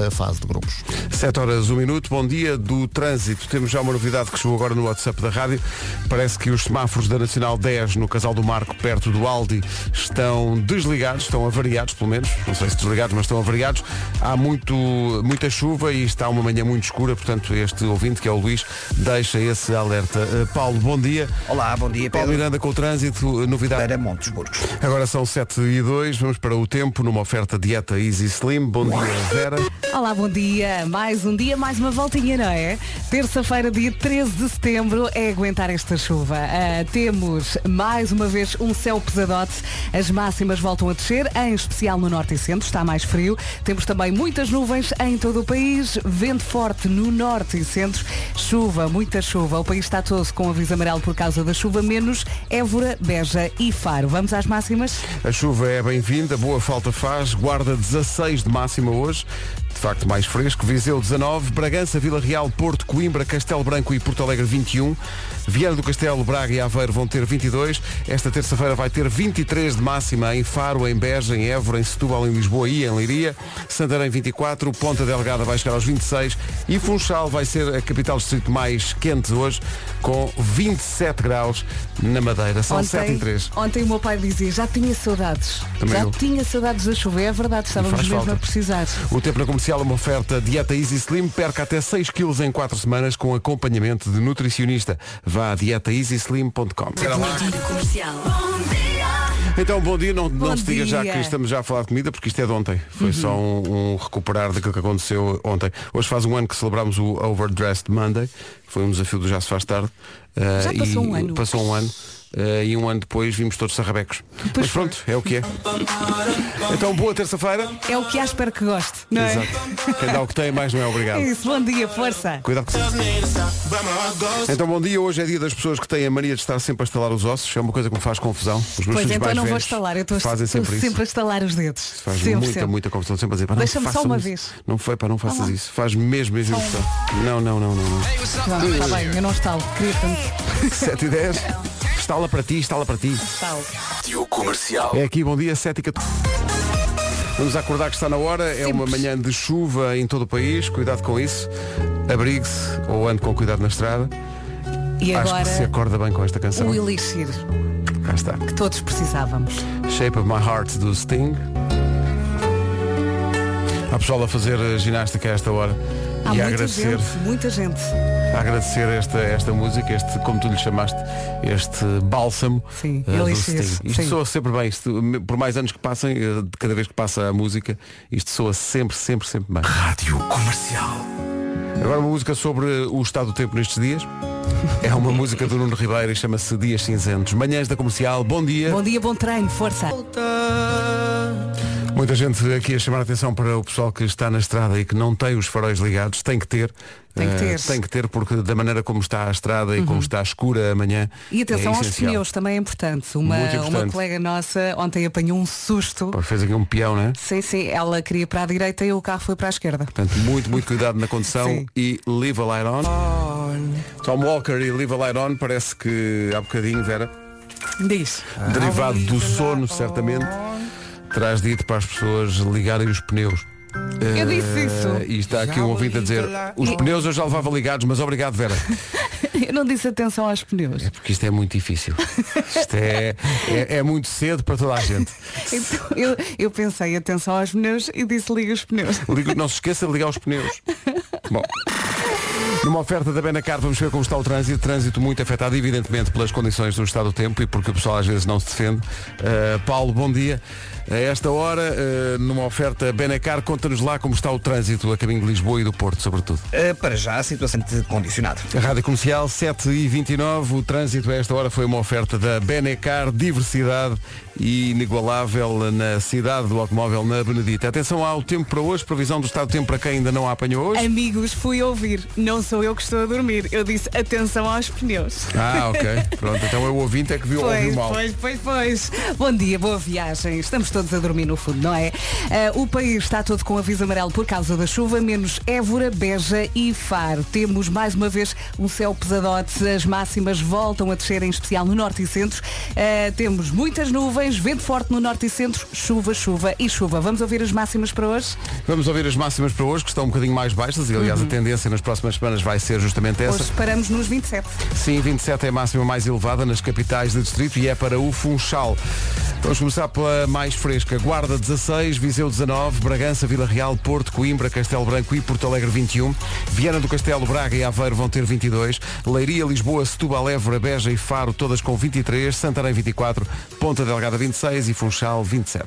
nesta fase de grupos. 7 horas, 1 minuto. Bom dia do trânsito. Temos já uma novidade que chegou agora no WhatsApp da rádio. Parece que os semáforos da Nacional 10 no Casal do Marco, perto do Aldi, estão desligados, estão avariados, pelo menos. Não sei se desligados, mas estão avariados. Há muito, muita chuva e está uma manhã muito escura, portanto, este ouvinte, que é o Luís, deixa esse alerta. Uh, Paulo, bom dia. Olá, bom dia, Paulo Pedro. Miranda com o trânsito, novidade. Para Montes Burgos. Agora são 7 e 2, vamos para o tempo numa oferta dieta Easy Slim. Bom dia, Vera. Olá, bom dia. Mais um dia, mais uma voltinha, não é? Terça-feira, dia 13 de setembro, é aguentar esta chuva. Ah, temos mais uma vez um céu pesadote. As máximas voltam a descer, em especial no norte e centro, está mais frio. Temos também muitas nuvens em todo o país, vento forte no norte e centro, chuva, muita chuva. O país está todo com aviso amarelo por causa da chuva, menos Évora, Beja e Faro. Vamos às máximas? A chuva é bem-vinda, boa falta faz, guarda 16 de máxima hoje, de facto mais fresco, Viseu 19, Bragança, Vila Real, Porto, Coimbra, Castelo Branco e Porto Alegre 21, Viana do Castelo, Braga e Aveiro vão ter 22, esta terça-feira vai ter 23 de máxima em Faro, em Beja, em Évora, em Setúbal, em Lisboa e em Leiria, Santarém 24, Ponta Delgada vai chegar aos 26 e Funchal vai ser a capital distrito mais quente hoje, com 27 graus na Madeira. São 7 e 3. ontem o meu pai dizia, já tinha saudades. Também já eu. tinha saudades da chuva. É verdade, estávamos mesmo falta. a precisar. O tempo na comercial uma oferta dieta Easy Slim, perca até 6 kg em 4 semanas com acompanhamento de nutricionista. Vá a dietaeasyslim.com. Então, bom dia, não, não se diga já que estamos já a falar de comida, porque isto é de ontem. Foi só um, um recuperar daquilo que aconteceu ontem. Hoje faz um ano que celebramos o Overdressed Monday, foi um desafio do Já se faz tarde. Uh, Já passou e um ano. Passou um ano. Uh, e um ano depois vimos todos sarrabecos. Mas foi. pronto, é o que é. Então, boa terça-feira. É o que há, espero que goste. Não é? Exato. Quem dá o que tem, mais não é obrigado. Isso, bom dia, força. Cuidado com Então bom dia, hoje é dia das pessoas que têm a mania de estar sempre a estalar os ossos, é uma coisa que me faz confusão. Os meus Pois então mais não vou estalar, eu estou sempre isso. sempre a estalar os dedos. Faz sempre, muita, sempre. muita confusão, sempre a dizer, Deixa-me só uma isso. vez. Não foi, pá, não faças lá. isso. Faz mesmo, mesmo impressão. Não, não, não, não, não. Está bem, eu não estalo. Queria tanto. 7 e 10. Estala para ti, estala para ti. Estalo. É aqui, bom dia, 7 14. Vamos acordar que está na hora, é uma manhã de chuva em todo o país, cuidado com isso. Abrigue-se ou ande com cuidado na estrada. E Acho agora que se acorda bem com esta canção. o elixir Cá está. que todos precisávamos. Shape of My Heart do Sting. Há pessoal a fazer ginástica a esta hora Há e a muita agradecer, gente, muita gente. A agradecer esta, esta música, este, como tu lhe chamaste, este bálsamo Sim, eh, do elixir, Sting. Isto sim. soa sempre bem, isto, por mais anos que passem, eh, cada vez que passa a música, isto soa sempre, sempre, sempre bem. Rádio Comercial. Agora uma música sobre o estado do tempo nestes dias. É uma música do Nuno Ribeiro e chama-se Dias Cinzentos. Manhãs da Comercial, bom dia. Bom dia, bom treino, força. Muita gente aqui a chamar a atenção para o pessoal que está na estrada e que não tem os faróis ligados, tem que ter. Tem que Eh, ter. Uhum. tem que ter porque da maneira como está a estrada e como está escura amanhã. E atenção é aos pneus, também é importante. Uma, importante. uma colega nossa ontem apanhou um susto. Pô, Fez aqui um peão, né? Sim, sim, ela queria para a direita e o carro foi para a esquerda. Portanto, muito, muito cuidado na condução e leave a light on. Tom Walker e leave a light on parece que há bocadinho, Vera, Diz. derivado do sono, certamente, terás dito para as pessoas ligarem os pneus. Eu disse Eh, isso. E está aqui um ouvinte a dizer, os pneus eu já levava ligados, mas obrigado, Vera. Eu não disse atenção aos pneus. É porque isto é muito difícil. Isto é, é, é muito cedo para toda a gente. Então, eu, eu pensei atenção aos pneus e disse liga os pneus. Ligo- não se esqueça de ligar os pneus. Bom. Numa oferta da Benacar, vamos ver como está o trânsito. Trânsito muito afetado, evidentemente, pelas condições do estado do tempo e porque o pessoal às vezes não se defende. Uh, Paulo, bom dia. A esta hora, uh, numa oferta Benacar, conta-nos lá como está o trânsito a caminho de Lisboa e do Porto, sobretudo. Uh, para já, a situação de condicionado. A Rádio Comercial 7 e 29 o trânsito a esta hora foi uma oferta da Benecar, diversidade e inigualável na cidade do automóvel na Benedita. Atenção ao tempo para hoje, previsão do estado do tempo para quem ainda não a apanhou hoje. Amigos, fui ouvir. Não sou eu que estou a dormir. Eu disse atenção aos pneus. Ah, ok. Pronto, então eu ouvinte é que viu ouviu Pois, mal. pois, pois, pois. Bom dia, boa viagem. Estamos todos a dormir no fundo, não é? Ah, o país está todo com aviso amarelo por causa da chuva, menos Évora, Beja e Faro. Temos mais uma vez um céu pesadote, as máximas voltam a descer, em especial no norte e centro. Ah, temos muitas nuvens, vento forte no norte e centro, chuva, chuva e chuva. Vamos ouvir as máximas para hoje? Vamos ouvir as máximas para hoje, que estão um bocadinho mais baixas, e aliás a tendência nas próximas semanas vai ser justamente essa. Hoje paramos nos 27. Sim, 27 é a máxima mais elevada nas capitais do distrito e é para o Funchal. Vamos começar pela mais fresca. Guarda 16, Viseu 19, Bragança, Vila Real, Porto, Coimbra, Castelo Branco e Porto Alegre 21. Viana do Castelo, Braga e Aveiro vão ter 22. Leiria, Lisboa, Setúbal, Évora, Beja e Faro, todas com 23. Santarém 24, Ponta Delgada 26 e Funchal 27.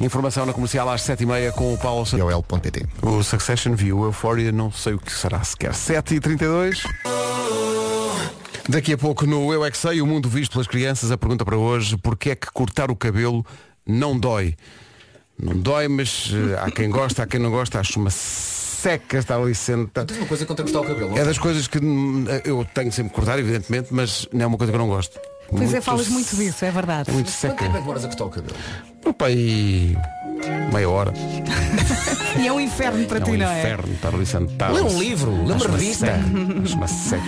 Informação na comercial às 7h30 com o Paulo Santos. O Succession View, Euphoria, não sei o que será sequer. 7h32. Daqui a pouco no Eu é que Sei, o mundo visto pelas crianças, a pergunta para hoje, porquê é que cortar o cabelo não dói? Não dói, mas eh, há quem gosta, há quem não gosta, acho uma seca estar ali senta. Tens uma coisa contra cortar o cabelo. É das coisas que hum, eu tenho sempre que cortar, evidentemente, mas não é uma coisa que eu não gosto. Pois é, falas muito disso, é verdade. É muito Quanto seca. tempo é que demoras a cortar o cabelo? Opa, aí meia hora. E é um inferno para É ti, um não é? inferno estar ali sentado. Lê um livro, lê uma revista. uma seca.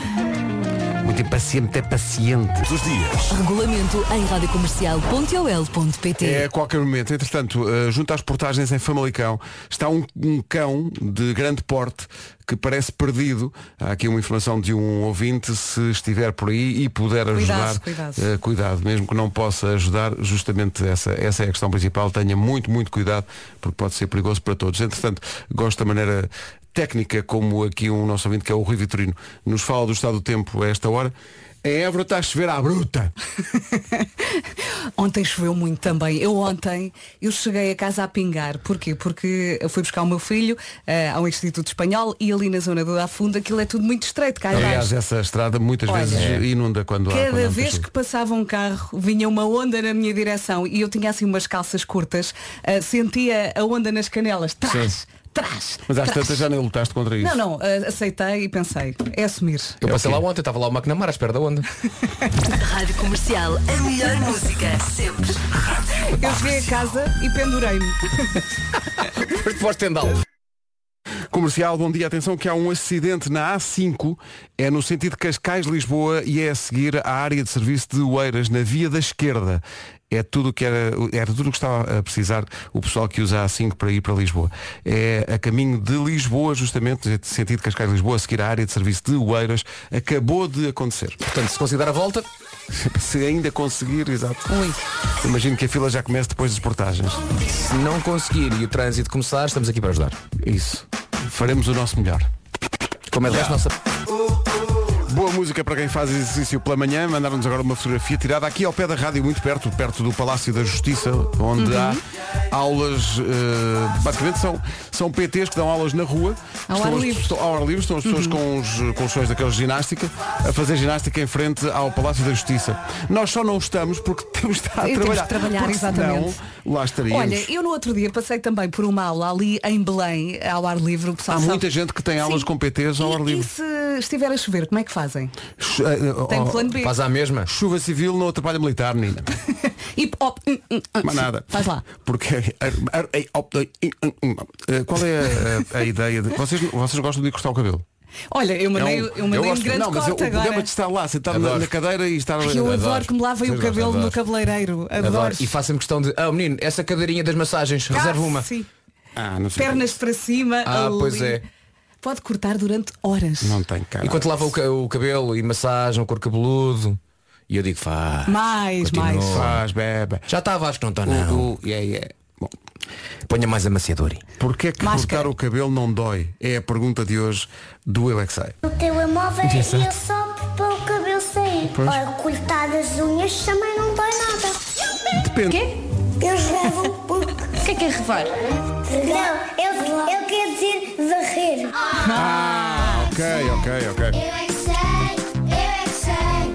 Muito impaciente, é paciente. Dos dias. Regulamento em radiocomercial.ol.pt É a qualquer momento. Entretanto, eh, junto às portagens em Famalicão, está um, um cão de grande porte que parece perdido. Há aqui uma informação de um ouvinte, se estiver por aí e puder ajudar. cuidado. eh, cuidado, mesmo que não possa ajudar, justamente essa, essa é a questão principal. Tenha muito, muito cuidado, porque pode ser perigoso para todos. Entretanto, gosto da maneira técnica como aqui um nosso ouvinte, que é o Rui Vitorino, nos fala do estado do tempo a esta hora. Em Évora está a chover à bruta. Ontem choveu muito também. Eu ontem, eu cheguei a casa a pingar. Porquê? Porque eu fui buscar o meu filho eh, ao Instituto Espanhol e ali na zona do Afunda aquilo é tudo muito estreito cá Aliás, essa estrada muitas Olha, vezes inunda quando há quando há Cada vez que passava um carro vinha uma onda na minha direção e eu tinha assim umas calças curtas, eh, sentia a onda nas canelas, trás, trás. Mas às trás. tantas já nem lutaste contra isso. Não, não, eh, aceitei e pensei, é assumir. Eu passei É o lá ontem, estava lá o McNamara à espera da onda. Rádio Comercial, a melhor música sempre. Eu cheguei a casa e pendurei-me. Depois de estendal. Comercial, bom dia. Atenção que há um acidente na A5, é no sentido de Cascais-Lisboa e é a seguir à área de serviço de Oeiras, na via da esquerda. É tudo o que era, era tudo o que estava a precisar o pessoal que usa a A5 para ir para Lisboa. É a caminho de Lisboa, justamente, no sentido de Cascais-Lisboa, a seguir à área de serviço de Oeiras. Acabou de acontecer. Portanto, se considera a volta, Se ainda conseguir, exato. Ui. Imagino que a fila já começa depois das portagens. se não conseguir e o trânsito começar, estamos aqui para ajudar. Isso. Faremos o nosso melhor. Como é resto, nossa. Boa música para quem faz exercício pela manhã. Mandaram-nos agora uma fotografia tirada aqui ao pé da rádio, muito perto, perto do Palácio da Justiça, onde há aulas, eh, basicamente são, são PTs que dão aulas na rua. Ao Estão ar as- livre. estão- ao ar livre, estão as pessoas com os colchões daqueles de ginástica a fazer ginástica em frente ao Palácio da Justiça. Nós só não estamos porque temos de estar a Temos de trabalhar. trabalhar, porque exatamente. senão lá estaríamos. Olha, eu no outro dia passei também por uma aula ali em Belém, ao ar livre. Há sabe- muita gente que tem aulas Sim. com PTs ao E- ar E livre. se estiver a chover, como é que fazem? Chu- eh, Tem oh, plano B. Faz à mesma. Chuva civil não atrapalha militar, menina. Hip hop. hum, hum, hum. Mais nada. Faz lá. Porque eh, qual é a, a ideia de. Vocês, vocês gostam de cortar o cabelo? Olha, eu mandei, É um- eu mandei um gosto. grande não, mas eu- corte o problema agora. de estar lá, sentado na, Adoro. na cadeira e estar. Eu Adoro. adoro que me lavem o cabelo gostam, no adoro. cabeleireiro. Adoro. Adoro. E façam-me questão de. Ah, menino, essa cadeirinha das massagens, reserva uma. Sim. Ah, não sei. Pernas para cima. Ah, ali. pois é. Pode cortar durante horas. Não tem cara. Enquanto lava o, o cabelo e massagem, o cor cabeludo. E eu digo, faz. Mais, Continua. mais. Faz, bebe. Já estava, acho que não está, não. O, o, yeah, yeah. Bom, Ponha mais amaciador. porquê é que Máscara. cortar o cabelo não dói? É a pergunta de hoje do Eu é que Sei. O telemóvel e eu só para o cabelo sair. Ora, cortar as unhas também não dói nada. Depende. Eles levam. O que é que é revar? Não, eu, eu quero dizer varrer. Ok, ok, ok. Eu é que sei,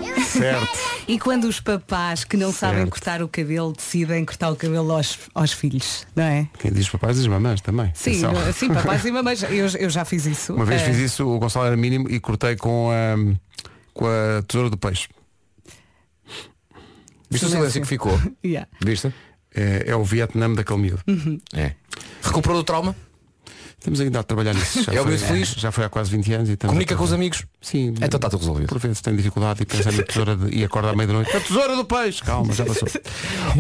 eu é que sei. Certo. E quando os papás que não sabem Certo. cortar o cabelo decidem cortar o cabelo aos, aos filhos, não é? Quem diz papais diz mamãs também. Sim, Atenção. sim, papais e mamães. Eu, eu já fiz isso. Uma vez Eh, fiz isso, o Gonçalo era mínimo e cortei com a, com a tesoura do peixe. Viste o silêncio que ficou? yeah. Viste? É, é o Vietnã daquele miúdo. Hum. É. Recuperou do trauma? Estamos ainda a trabalhar nisso. Já É o feliz. Já foi há quase 20 anos. E estamos Comunica a com os amigos. Sim. Então está tudo resolvido. Por vezes tem dificuldade e pensa na tesoura de, e acorda à meia-noite. A tesoura do peixe! Calma, já passou.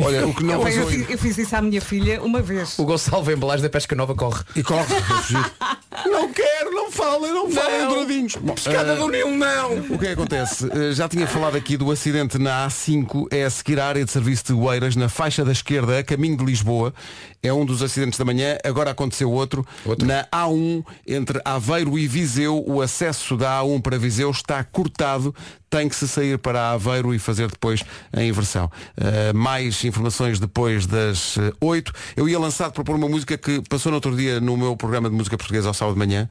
Olha, o que não eu, passou fiz, eu fiz isso à minha filha uma vez. O Gonçalo vem embalagem da pesca nova corre. E corre, a. Não quero, não falem, não falem, douradinhos. Pescada eh, do Nilo, não! O que é que acontece? Eh, Já tinha falado aqui do acidente na A5, é a seguir à área de serviço de Oeiras, na faixa da esquerda, a caminho de Lisboa. É um dos acidentes da manhã, agora aconteceu outro. Outro. Na A1, entre Aveiro e Viseu, o acesso da A1 para Viseu está cortado. Tem que se sair para Aveiro e fazer depois a inversão. Eh, mais informações depois das eh, 8. Eu ia lançar de propor uma música que passou no outro dia no meu programa de música portuguesa ao sábado de manhã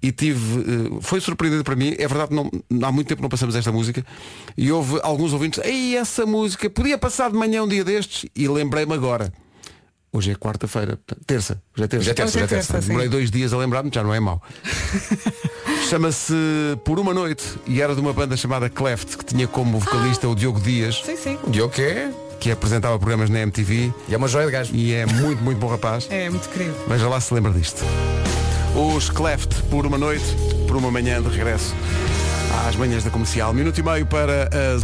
e tive. eh, foi surpreendente para mim. É verdade não, há muito tempo não passamos esta música e houve alguns ouvintes. Ei, essa música podia passar de manhã um dia destes e lembrei-me agora. Hoje é quarta-feira, terça. Hoje é terça. Hoje é terça, hoje é terça, sim. Demorei dois dias a lembrar-me, já não é mau. Chama-se Por Uma Noite e era de uma banda chamada Cleft, que tinha como vocalista o Diogo Dias, Sim, sim. E o quê? que apresentava programas na MTV E é uma joia de gajo. e é muito, muito bom rapaz. É muito querido. Veja lá se lembra disto. Os Cleft, por uma noite, por uma manhã de regresso às manhãs da comercial. Minuto e meio para as.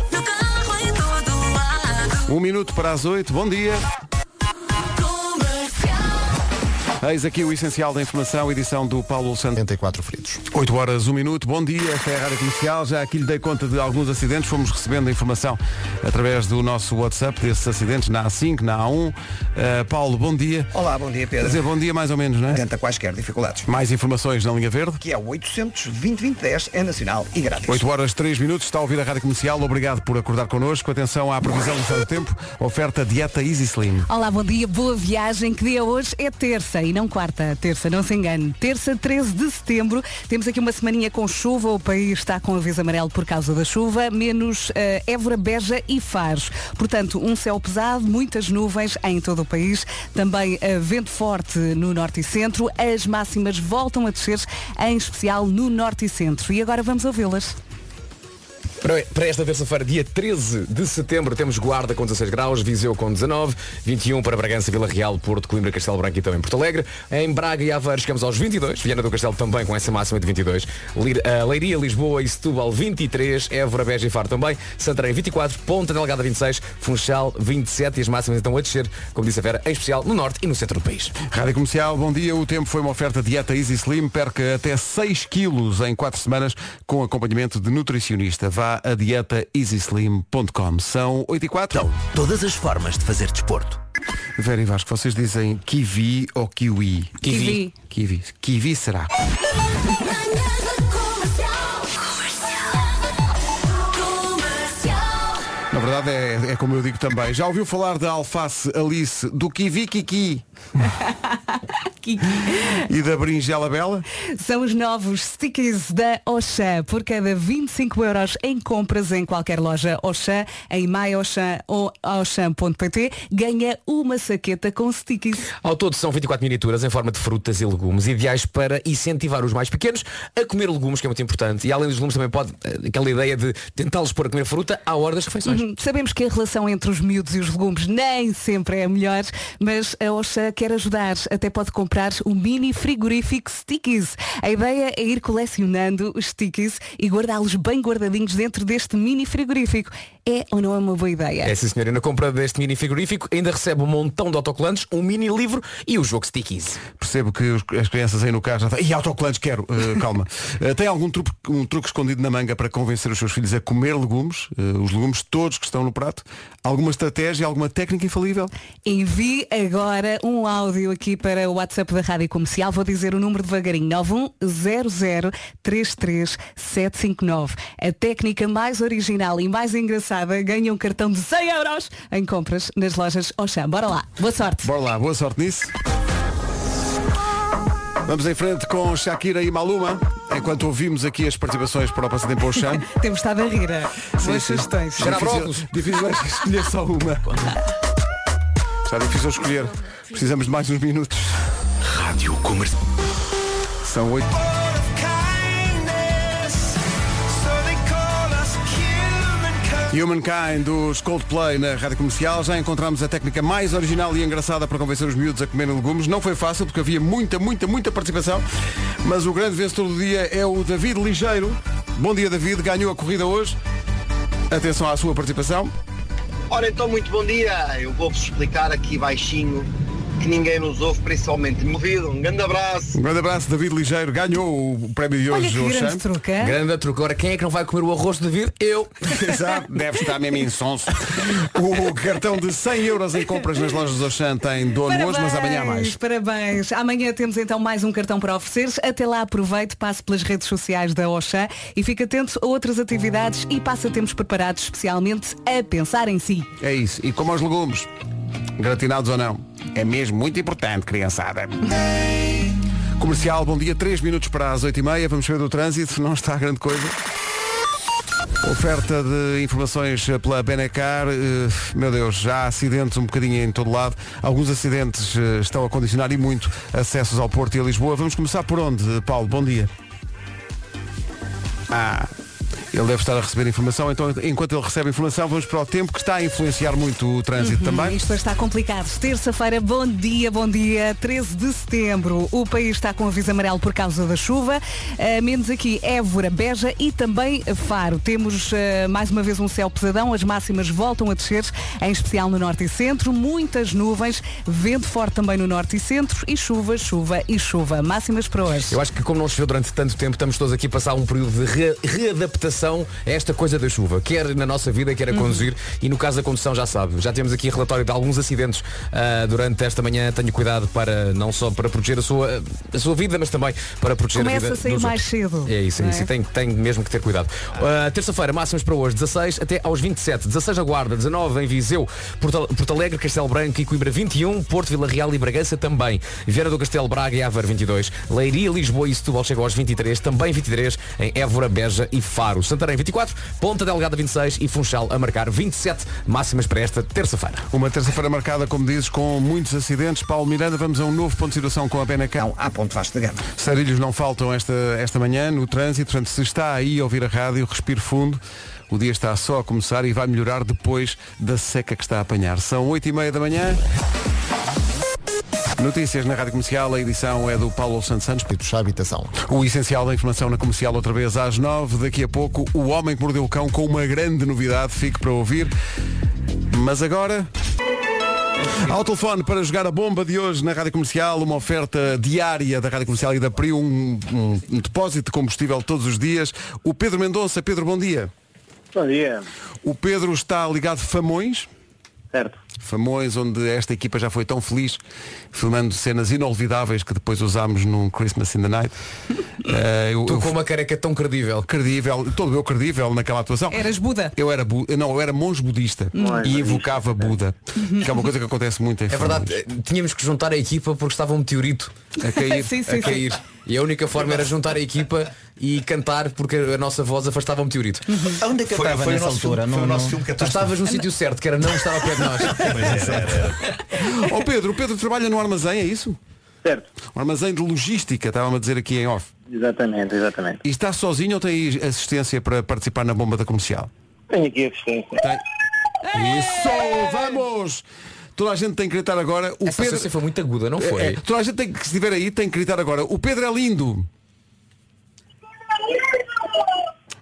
Um minuto para as oito. Bom dia. Eis aqui o essencial da informação, edição do Paulo Santos. 74 feridos. 8 horas, 1 minuto, bom dia, esta é a Rádio Comercial, já aqui lhe dei conta de alguns acidentes, fomos recebendo a informação através do nosso WhatsApp desses acidentes na A5, na A1. Uh, Paulo, bom dia. Olá, bom dia Quer Pedro. dizer, bom dia mais ou menos, não é? Tenta quaisquer dificuldades. Mais informações na linha verde. Que é o 800 2010 é nacional e grátis. 8 horas 3 minutos, está a ouvir a Rádio Comercial, obrigado por acordar connosco. Atenção à previsão do tempo, oferta dieta Easy Slim. Olá, bom dia, boa viagem. Que dia hoje é terça e não quarta. Terça, não se engane. Terça, 13 de setembro. Temos aqui uma semaninha com chuva. O país está com aviso amarelo por causa da chuva, menos eh, Évora, Beja e Faro. Portanto, um céu pesado, muitas nuvens em todo o país. Também eh, vento forte no norte e centro. As máximas voltam a descer, em especial no norte e centro. E agora vamos ouvi-las. Para, esta terça-feira, dia 13 de setembro, temos Guarda com 16 graus, Viseu com 19, 21 para Bragança, Vila Real, Porto, Coimbra, Castelo Branco e também Porto Alegre. Em Braga e Aveiro chegamos aos 22, Viana do Castelo também com essa máxima de 22. Lir- eh, Leiria, Lisboa e Setúbal 23, Évora, Beja e Faro também, Santarém 24, Ponta Delgada 26, Funchal 27 e as máximas então a descer, como disse a Vera, em especial no norte e no centro do país. Rádio Comercial, bom dia. O tempo foi uma oferta dieta Easy Slim. Perca até 6 quilos em 4 semanas com acompanhamento de nutricionista. Vá a dietaeasyslim.com. São 8 e 4. Todas as formas de fazer desporto. Vera e Vasco, vocês dizem kiwi ou kiwi? Kiwi. Kiwi. Kiwi será. Verdade é, é como eu digo também. Já ouviu falar da alface Alice, do kiwi kiki e da berinjela bela? São os novos stickies da Auchan. Por cada 25 euros em compras em qualquer loja Auchan, em myauchan ou auchan.pt, ganha uma saqueta com stickies. Ao todo são 24 miniaturas em forma de frutas e legumes, ideais para incentivar os mais pequenos a comer legumes, que é muito importante. E além dos legumes também pode, eh, aquela ideia de tentá-los pôr a comer fruta à hora das refeições. Sabemos que a relação entre os miúdos e os legumes nem sempre é a melhor, mas a Auchan quer ajudar. Até pode comprar o mini frigorífico Stickies. A ideia é ir colecionando os Stickies e guardá-los bem guardadinhos dentro deste mini frigorífico. É ou não é uma boa ideia? É sim senhor, e na compra deste mini frigorífico ainda recebe um montão de autocolantes, um mini livro e o jogo Stickies. Percebo que os- as crianças aí no carro já estão. E autocolantes quero, Uh, calma. Uh, tem algum truque, um truque escondido na manga para convencer os seus filhos a comer legumes? Uh, os legumes todos que estão no prato? Alguma estratégia, alguma técnica infalível? Envie agora um áudio aqui para o WhatsApp da Rádio Comercial. Vou dizer o número devagarinho. 910033759. A técnica mais original e mais engraçada ganha um cartão de 100 euros em compras nas lojas Auchan. Bora lá. Boa sorte. Bora lá, boa sorte nisso. Vamos em frente com Shakira e Maluma. Enquanto ouvimos aqui as participações para o Passatempo Oxan. Temos estado a rir. Boas sugestões. Cheira a brócolis. Difícil, difícil é escolher só uma. Está difícil escolher. Precisamos de mais uns minutos. Rádio Comercial. São oito. Humankind dos Coldplay na Rádio Comercial. Já encontramos a técnica mais original e engraçada para convencer os miúdos a comerem legumes. Não foi fácil porque havia muita, muita, muita participação. Mas o grande vencedor do dia é o David Ligeiro. Bom dia, David. Ganhou a corrida hoje. Atenção à sua participação. Ora então, muito bom dia. Eu vou-vos explicar aqui baixinho que ninguém nos ouve, principalmente no ouvido. Um grande abraço. Um grande abraço, David Ligeiro. Ganhou o prémio de Olha hoje, que grande hein? Grande truque. Agora, quem é que não vai comer o arroz de David? Eu. Exato, deve estar mesmo insonso. O cartão de 100 euros em compras nas lojas do Oxam tem dono hoje, mas amanhã há mais. Parabéns. Amanhã temos então mais um cartão para oferecer. Até lá aproveite, passe pelas redes sociais da Oxã e fique atento a outras atividades e passatempos preparados especialmente a pensar em si. É isso. E como aos legumes, gratinados ou não, é mesmo muito importante, criançada. Comercial, bom dia, 3 minutos para as 8h30, vamos ver do trânsito, não está grande coisa. Oferta de informações pela Benecar, eh, meu Deus, já há acidentes um bocadinho em todo lado. Alguns acidentes eh, estão a condicionar e muito acessos ao Porto e a Lisboa. Vamos começar por onde, Paulo? Bom dia. Ah, ele deve estar a receber informação, então enquanto ele recebe informação, vamos para o tempo que está a influenciar muito o trânsito também. Hum, Isto está complicado. Terça-feira, bom dia, bom dia. 13 de setembro. O país está com aviso amarelo por causa da chuva. Uh, menos aqui Évora, Beja e também Faro. Temos uh, mais uma vez um céu pesadão. As máximas voltam a descer, em especial no norte e centro. Muitas nuvens, vento forte também no norte e centro e chuva, chuva e chuva. Máximas para hoje. Eu acho que como não choveu durante tanto tempo, estamos todos aqui a passar um período de re- readaptação a esta coisa da chuva, quer na nossa vida, quer a conduzir, e no caso da condução já sabe. Já temos aqui relatório de alguns acidentes ah, durante esta manhã. Tenho cuidado para não só para proteger a sua, a sua vida, mas também para proteger Começa a vida a sair mais cedo, É isso, é isso. é? E tem, tem mesmo que ter cuidado. Ah, Terça-feira, máximas para hoje, 16 até aos 27. 16 na Guarda, 19 em Viseu, Porto, Porto Alegre, Castelo Branco e Coimbra 21, Porto, Vila Real e Bragança também. Vieira do Castelo, Braga e Aveiro 22. Leiria, Lisboa e Setúbal chegam aos 23, também 23 em Évora, Beja e Faro. Santarém 24, Ponta Delgada 26 e Funchal a marcar 27 máximas para esta terça-feira. Uma terça-feira marcada, como dizes, com muitos acidentes. Paulo Miranda, vamos a um novo ponto de situação com a Benacar. Não, há ponto Vasco da Gama. Sarilhos não faltam esta, esta manhã no trânsito, portanto, se está aí a ouvir a rádio, respire fundo. O dia está só a começar e vai melhorar depois da seca que está a apanhar. São 8 e meia da manhã. Notícias na Rádio Comercial, a edição é do Paulo Santos Santos. Ditos à habitação. O essencial da informação na comercial outra vez às 9. Daqui a pouco, o homem que mordeu o cão com uma grande novidade. Fique para ouvir. Mas agora. Ao telefone para jogar a bomba de hoje na Rádio Comercial, uma oferta diária da Rádio Comercial e da PRIO, um, um- um depósito de combustível todos os dias. O Pedro Mendonça. Pedro, bom dia. Bom dia. O Pedro está ligado a Famões. Certo. Famões, onde esta equipa já foi tão feliz, filmando cenas inolvidáveis que depois usámos num Christmas in the Night. Eh, eu- Tu eu- com uma careca tão credível. credível, todo eu credível naquela atuação. Eras Buda. Eu era, bu- não, eu era monge budista e invocava Buda, que é uma coisa que acontece muito em É Famões. verdade, eh, tínhamos que juntar a equipa porque estava um meteorito A cair. Sim, sim, a cair. E a única forma era juntar a equipa e cantar porque a nossa voz afastava o meteorito. Onde é que eu estava foi nessa nosso altura? filme, foi Não- o nosso não- filme Tu catástrofe. estavas no sítio certo, que era não estar ao pé de nós. Ó Pedro, o Pedro trabalha no armazém, é isso? Certo. Um armazém de logística, estava-me a dizer aqui em off. Exatamente, exatamente. E está sozinho ou tem assistência para participar na bomba da comercial? Tenho aqui assistência. Tem. Isso! Vamos! Toda a gente tem que gritar agora. O Essa Pedro. assistência foi muito aguda, não É, foi? é, toda a gente tem que, se estiver aí, tem que gritar agora. O Pedro é lindo!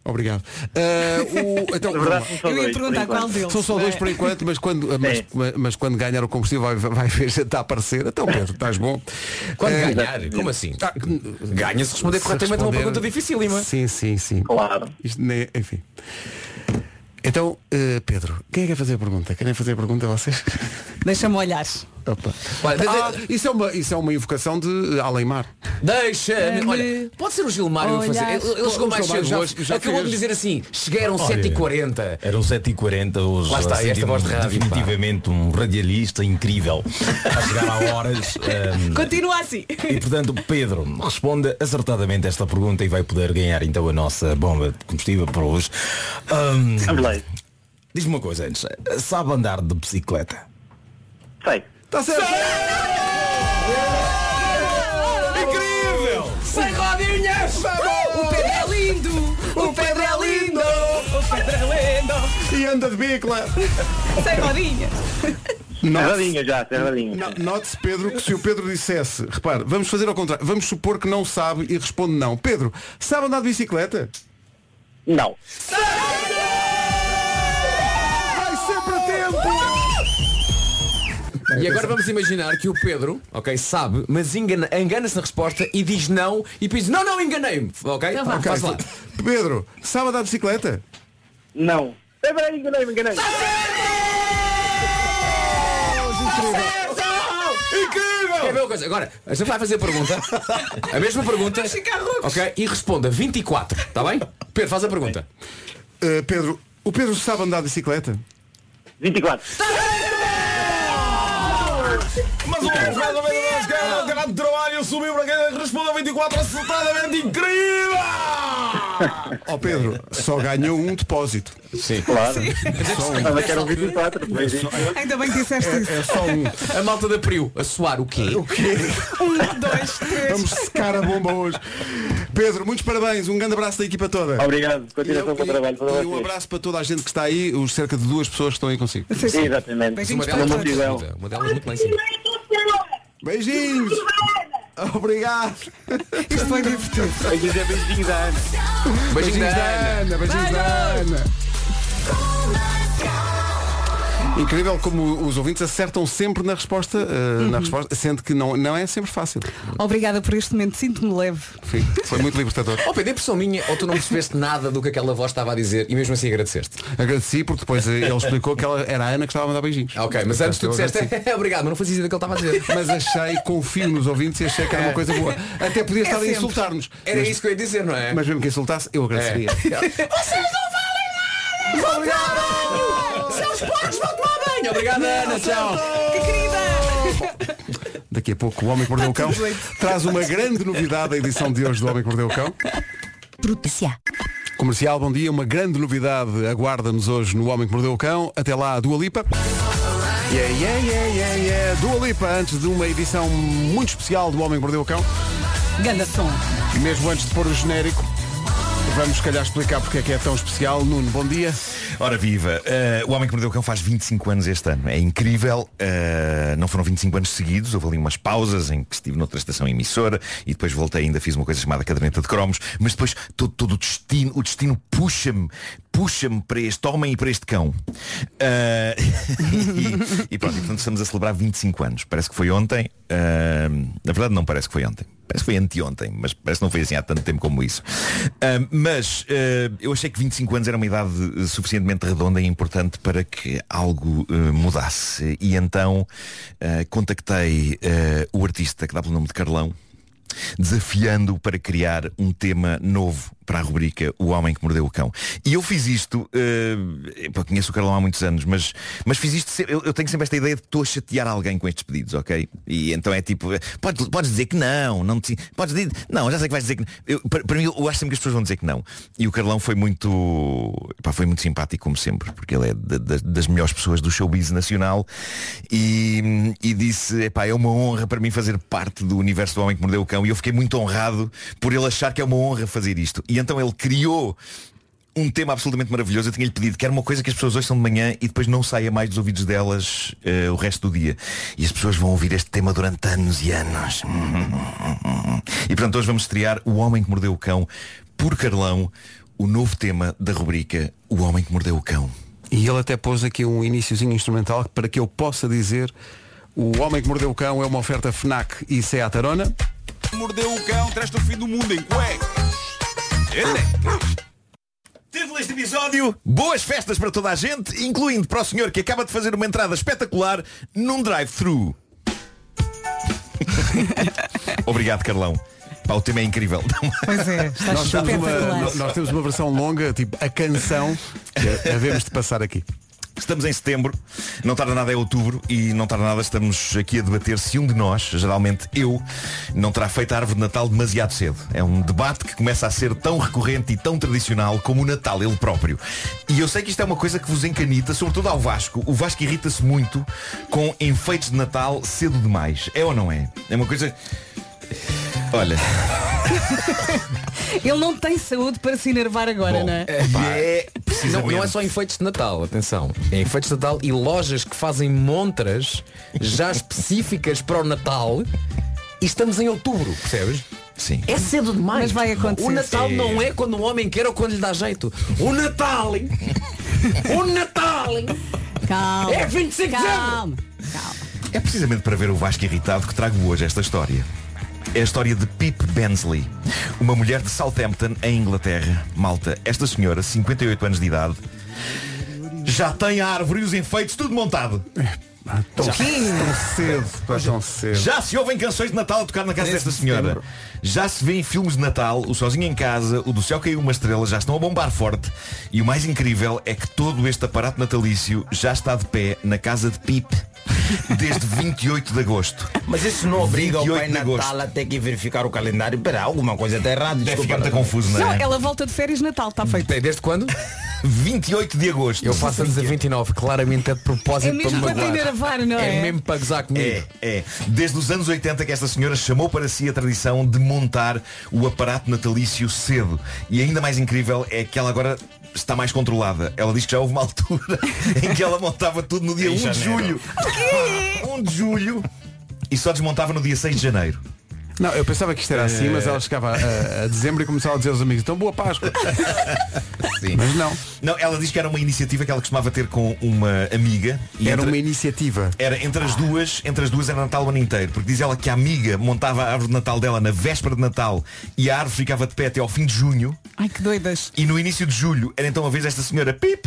Obrigado. Ah, o- então, Eu ia dois, por perguntar qual enquanto. deles. São só dois É. por enquanto, mas quando, mas, mas- mas quando ganhar o combustível vai, vai ver gente a aparecer. Então Pedro, estás bom. Quando Eh, ganhar? Como assim? ah, Ganha se responder se corretamente a uma pergunta dificílima. Sim, sim, sim. Claro. Isto nem, enfim. Então, eh, Pedro, quem é que quer fazer a pergunta? Querem fazer a pergunta a vocês? Deixa-me olhar. Opa. Olha, de- Ah, isso, é uma, isso é uma invocação de Além-Mar. Deixa-me. Olha, pode ser o Gilmário a fazer. Ele, ele chegou mais Gilmário cedo já- hoje. já Acabou de dizer assim, chegaram Olha, 7h40. Eram 7h40 hoje. Lá está, Senti-me esta voz de rádio, Definitivamente um radialista incrível. A chegar a horas. ehm, Continua assim. E portanto, Pedro, responda acertadamente esta pergunta e vai poder ganhar então a nossa bomba de combustível para hoje. Vamos lá. Diz-me uma coisa antes. Sabe andar de bicicleta? Sei. Está certo! Incrível! Sem rodinhas! O Pedro é lindo! O Pedro é lindo! O Pedro é lindo! E ganda de bicla. Sem rodinhas. Serradinha já, serradinha. No- Note-se, Pedro, que se o Pedro dissesse, repare, vamos fazer ao contrário, vamos supor que não sabe e responde não. Pedro, sabe andar de bicicleta? Não. Vai E agora vamos imaginar que o Pedro, ok, sabe, mas engana- engana-se na resposta e diz não e diz, não, não, enganei-me. Ok? Então vá. Faz lá. Pedro, sabe andar de bicicleta? Não. É verdade, enganei-me, enganei Incrível! É a mesma coisa. Agora, a gente vai fazer a pergunta. A mesma pergunta. Ok? E responda 24. Está bem? Pedro, faz a pergunta. Uh, Pedro, o Pedro sabe andar de bicicleta? 24. Mas o Pedro faz a vez da canal de trabalho, subiu para quem responde a 24 acertadamente incrível! Ó Pedro, só ganhou um depósito. Sim. Claro. Só um. Estava que eram 24. Mas isso. Ainda bem que disseste isso. É só um. A malta da Priu, a suar o quê? O quê? Um, dois, três. Vamos secar a bomba hoje. Pedro, muitos parabéns, um grande abraço da equipa toda. Obrigado. Continuação para o trabalho para E um abraço para toda a gente que está aí, os cerca de duas pessoas que estão aí consigo. Exatamente. Beijinhos Uma para delas, uma delas muito lá em cima. Beijinhos! Obrigado! Isto foi divertido. Beijinhos é beijinhos da Ana. Beijinho da Ana. beijinhos da Ana. Incrível como os ouvintes acertam sempre na resposta, uh, na resposta sendo que não, não é sempre fácil. Obrigada por este momento. Sinto-me leve. Enfim, foi muito libertador. Oh Pedro, é impressão minha, ou tu não percebeste nada do que aquela voz estava a dizer e mesmo assim agradeceste. Agradeci porque depois ele explicou que ela, era a Ana que estava a mandar beijinhos. Ah, Ok, mas antes tu disseste obrigado, mas não fazia ideia do que ele estava a dizer. Mas achei, confio nos ouvintes e achei que era uma coisa boa. Até podia estar a insultar-nos. Era mas, isso que eu ia dizer, não é? mas mesmo que insultasse, eu agradeceria. Seus porcos vão banho! Obrigado, Ana, tchau! Que querida! Daqui a pouco o Homem que Mordeu o Cão traz uma grande novidade à edição de hoje do Homem que Mordeu o Cão. Comercial, bom dia. Uma grande novidade aguarda-nos hoje no Homem que Mordeu o Cão. Até lá, a Dua Lipa. Yeah, yeah, yeah, yeah, yeah. Dua Lipa, antes de uma edição muito especial do Homem que Mordeu o Cão. Ganda som. Mesmo antes de pôr o genérico, vamos se calhar explicar porque é que é tão especial. Nuno, bom dia. Ora viva, eh, o Homem que Mordeu o Cão faz 25 anos este ano. É incrível. eh, não foram 25 anos seguidos, houve ali umas pausas em que estive noutra estação emissora e depois voltei ainda fiz uma coisa chamada caderneta de cromos, mas depois todo, todo o destino, o destino puxa-me, puxa-me para este homem e para este cão. Eh, e, e pronto, e, portanto estamos a celebrar 25 anos. Parece que foi ontem. na verdade não parece que foi ontem. Parece que foi anteontem, mas parece que não foi assim há tanto tempo como isso. Ah, mas ah, eu achei que 25 anos era uma idade eh, suficientemente redonda e importante para que algo eh, mudasse. E então contactei o artista que dá pelo nome de Carlão, desafiando-o para criar um tema novo para a rubrica O Homem que Mordeu o Cão. E eu fiz isto, epá, conheço o Carlão há muitos anos, mas, mas fiz isto, eu, eu tenho sempre esta ideia de estou a chatear alguém com estes pedidos, ok? E então é tipo, podes, podes dizer que não, não te, podes dizer, não, já sei que vais dizer que não. Eu, para, para mim, eu acho sempre que as pessoas vão dizer que não. E o Carlão foi muito, epá, foi muito simpático como sempre, porque ele é da- da- das melhores pessoas do showbiz nacional e, e disse, epá, é uma honra para mim fazer parte do universo do Homem que Mordeu o Cão e eu fiquei muito honrado por ele achar que é uma honra fazer isto. E então ele criou um tema absolutamente maravilhoso. Eu tinha-lhe pedido que era uma coisa que as pessoas ouçam de manhã e depois não saia mais dos ouvidos delas eh, o resto do dia. E as pessoas vão ouvir este tema durante anos e anos. E portanto hoje vamos estrear O Homem que Mordeu o Cão por Carlão, o novo tema da rubrica O Homem que Mordeu o Cão. E ele até pôs aqui um iníciozinho instrumental para que eu possa dizer o Homem que Mordeu o Cão é uma oferta FNAC e Seat Arona. Mordeu o cão, traz-te o fim do mundo em cuecas. Título deste episódio Boas festas para toda a gente, incluindo para o senhor que acaba de fazer uma entrada espetacular num drive-thru. Obrigado, Carlão. Pá, o tema é incrível. Pois é, está Nós temos, uma, nós temos uma versão longa, tipo a canção, que havemos de passar aqui. Estamos em setembro, não tarda nada é outubro e não tarda nada estamos aqui a debater se um de nós, geralmente eu, não terá feito a árvore de Natal demasiado cedo. É um debate que começa a ser tão recorrente e tão tradicional como o Natal ele próprio. E eu sei que isto é uma coisa que vos encanita, sobretudo ao Vasco. O Vasco irrita-se muito com enfeites de Natal cedo demais. É ou não é? É uma coisa... Olha, Ele não tem saúde para se enervar agora, Bom, não é? é Precisamente. Não, não é só enfeites de Natal, atenção. É enfeites de Natal e lojas que fazem montras já específicas para o Natal e estamos em outubro, percebes? Sim. É cedo demais. Mas vai acontecer. O Natal não é quando o homem quer ou quando lhe dá jeito. O Natal! hein? o Natal! hein? Calma. É 25 de dezembro. Calma. Calma. É precisamente para ver o Vasco irritado que trago hoje esta história. É a história de Pip Bensley, uma mulher de Southampton, em Inglaterra. Malta, esta senhora, 58 anos de idade, já tem a árvore e os enfeites tudo montado. Tão cedo, pá, tão cedo. Já se ouvem canções de Natal a tocar na casa 13 desta de senhora. setembro. Já se vê em filmes de Natal, o Sozinho em Casa, o do Céu Caiu uma Estrela, já estão a bombar forte. E o mais incrível é que todo este aparato natalício já está de pé na casa de Pip desde 28 de agosto. Mas isso não obriga o 28 Pai. Natal a ter que verificar o calendário. Pera, alguma coisa está errada. Deve ficar muito confuso, não Não, é? ela volta de férias Natal, está feito. Desde quando? 28 de agosto. Eu faço anos a 29, claramente é de propósito É mesmo para para me enervar, não é? É mesmo para gozar comigo. É, é. Desde os anos 80 que esta senhora chamou para si a tradição de montar o aparato natalício cedo. E ainda mais incrível é que ela agora está mais controlada. Ela diz que já houve uma altura em que ela montava tudo no dia Em 1 de janeiro. julho. 1 de julho. E só desmontava no dia 6 de janeiro. Não, eu pensava que isto era assim, mas ela chegava a, a dezembro e começava a dizer aos amigos, então boa Páscoa. Sim. Mas não. Não, ela diz que era uma iniciativa que ela costumava ter com uma amiga. E Era entre- uma iniciativa. Era entre as duas, entre as duas era Natal o ano inteiro, porque diz ela que a amiga montava a árvore de Natal dela na véspera de Natal e a árvore ficava de pé até ao fim de junho Ai, que doidas. e no início de julho era então a vez desta senhora Pip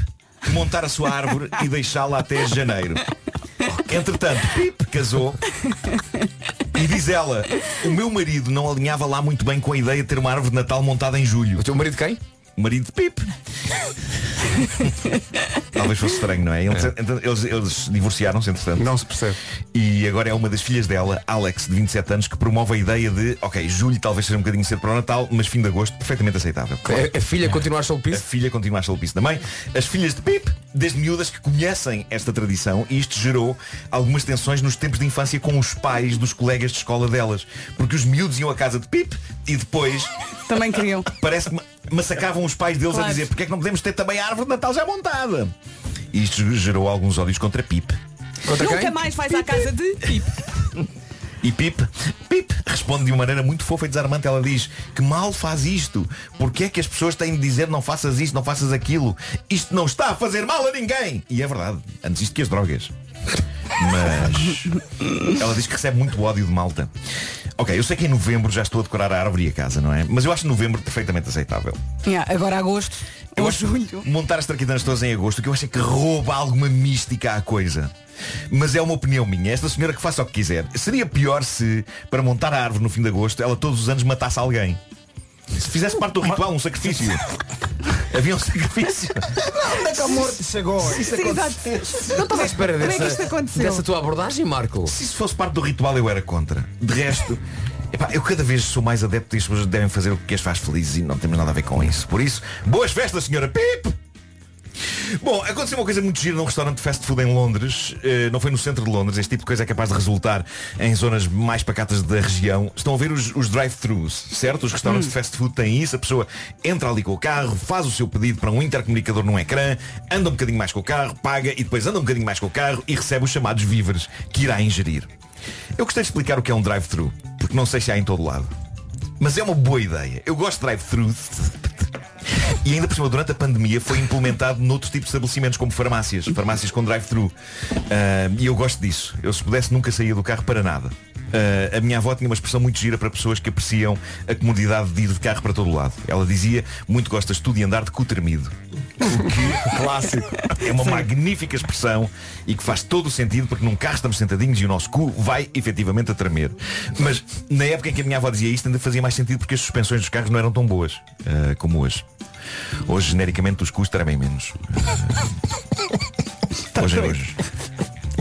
montar a sua árvore e deixá-la até janeiro. Entretanto, Pip casou e diz ela, o meu marido não alinhava lá muito bem com a ideia de ter uma árvore de Natal montada em julho. O teu marido quem? O marido de Pip. Talvez fosse estranho, não é? Eles, então, eles, eles divorciaram-se, entretanto. Não se percebe. E agora é uma das filhas dela, Alex, de 27 anos, que promove a ideia de, ok, julho talvez seja um bocadinho cedo para o Natal, mas fim de agosto perfeitamente aceitável. A, a filha continua a o A filha continua a da mãe. As filhas de Pip, desde miúdas que conhecem esta tradição, e isto gerou algumas tensões nos tempos de infância com os pais dos colegas de escola delas. Porque os miúdos iam à casa de Pip e depois Também queriam. parece que ma- massacravam os pais deles Claro. a dizer porque é que não podemos ter também a árvore de Natal já montada. E isto gerou alguns ódios contra Pip. Contra Nunca quem? mais vais à casa de Pip. E Pip, Pip responde de uma maneira muito fofa e desarmante. Ela diz que mal faz isto. Porque é que as pessoas têm de dizer não faças isto, não faças aquilo? Isto não está a fazer mal a ninguém. E é verdade. Antes isto que as drogas. Mas ela diz que recebe muito ódio de malta. Ok, eu sei que em novembro já estou a decorar a árvore e a casa, não é? Mas eu acho novembro perfeitamente aceitável. Yeah, agora agosto. Eu acho julho. montar as traquitanas todas em agosto, que eu acho é que rouba alguma mística à coisa. Mas é uma opinião minha. Esta senhora que faça o que quiser. Seria pior se, para montar a árvore no fim de agosto, ela todos os anos matasse alguém. Se fizesse parte do ritual, um sacrifício. Havia um sacrifício. Onde é que a morte chegou? Isso Sim, exato. Não estava à espera Como é que isto dessa, aconteceu? dessa tua abordagem, Marco? Se isso fosse parte do ritual, eu era contra. De resto, epá, eu cada vez sou mais adepto e as pessoas devem fazer o que as faz felizes e não temos nada a ver com isso. Por isso, boas festas, senhora Pip! Bom, aconteceu uma coisa muito gira num restaurante de fast food em Londres. Eh, não foi no centro de Londres. Este tipo de coisa é capaz de resultar em zonas mais pacatas da região. Estão a ver os, os drive-thrus, certo? Os restaurantes de fast food têm isso. A pessoa entra ali com o carro, faz o seu pedido para um intercomunicador num ecrã, anda um bocadinho mais com o carro, paga e depois anda um bocadinho mais com o carro e recebe os chamados víveres que irá ingerir. Eu gostei de explicar o que é um drive-thru, porque não sei se há em todo lado. Mas é uma boa ideia. Eu gosto de drive-thru. E ainda por cima, durante a pandemia, foi implementado noutros tipos de estabelecimentos, como farmácias, farmácias com drive-thru. Ah, e eu gosto disso. Eu, se pudesse, nunca saía do carro para nada. Ah, a minha avó tinha uma expressão muito gira para pessoas que apreciam a comodidade de ir de carro para todo o lado. Ela dizia, muito gostas tu de andar de cu tremido. O que, clássico, é uma magnífica expressão e que faz todo o sentido porque num carro estamos sentadinhos e o nosso cu vai efetivamente a tremer. Mas na época em que a minha avó dizia isto ainda fazia mais sentido porque as suspensões dos carros não eram tão boas ah, como hoje. Hoje, genericamente, os custos tremem menos. hoje, hoje.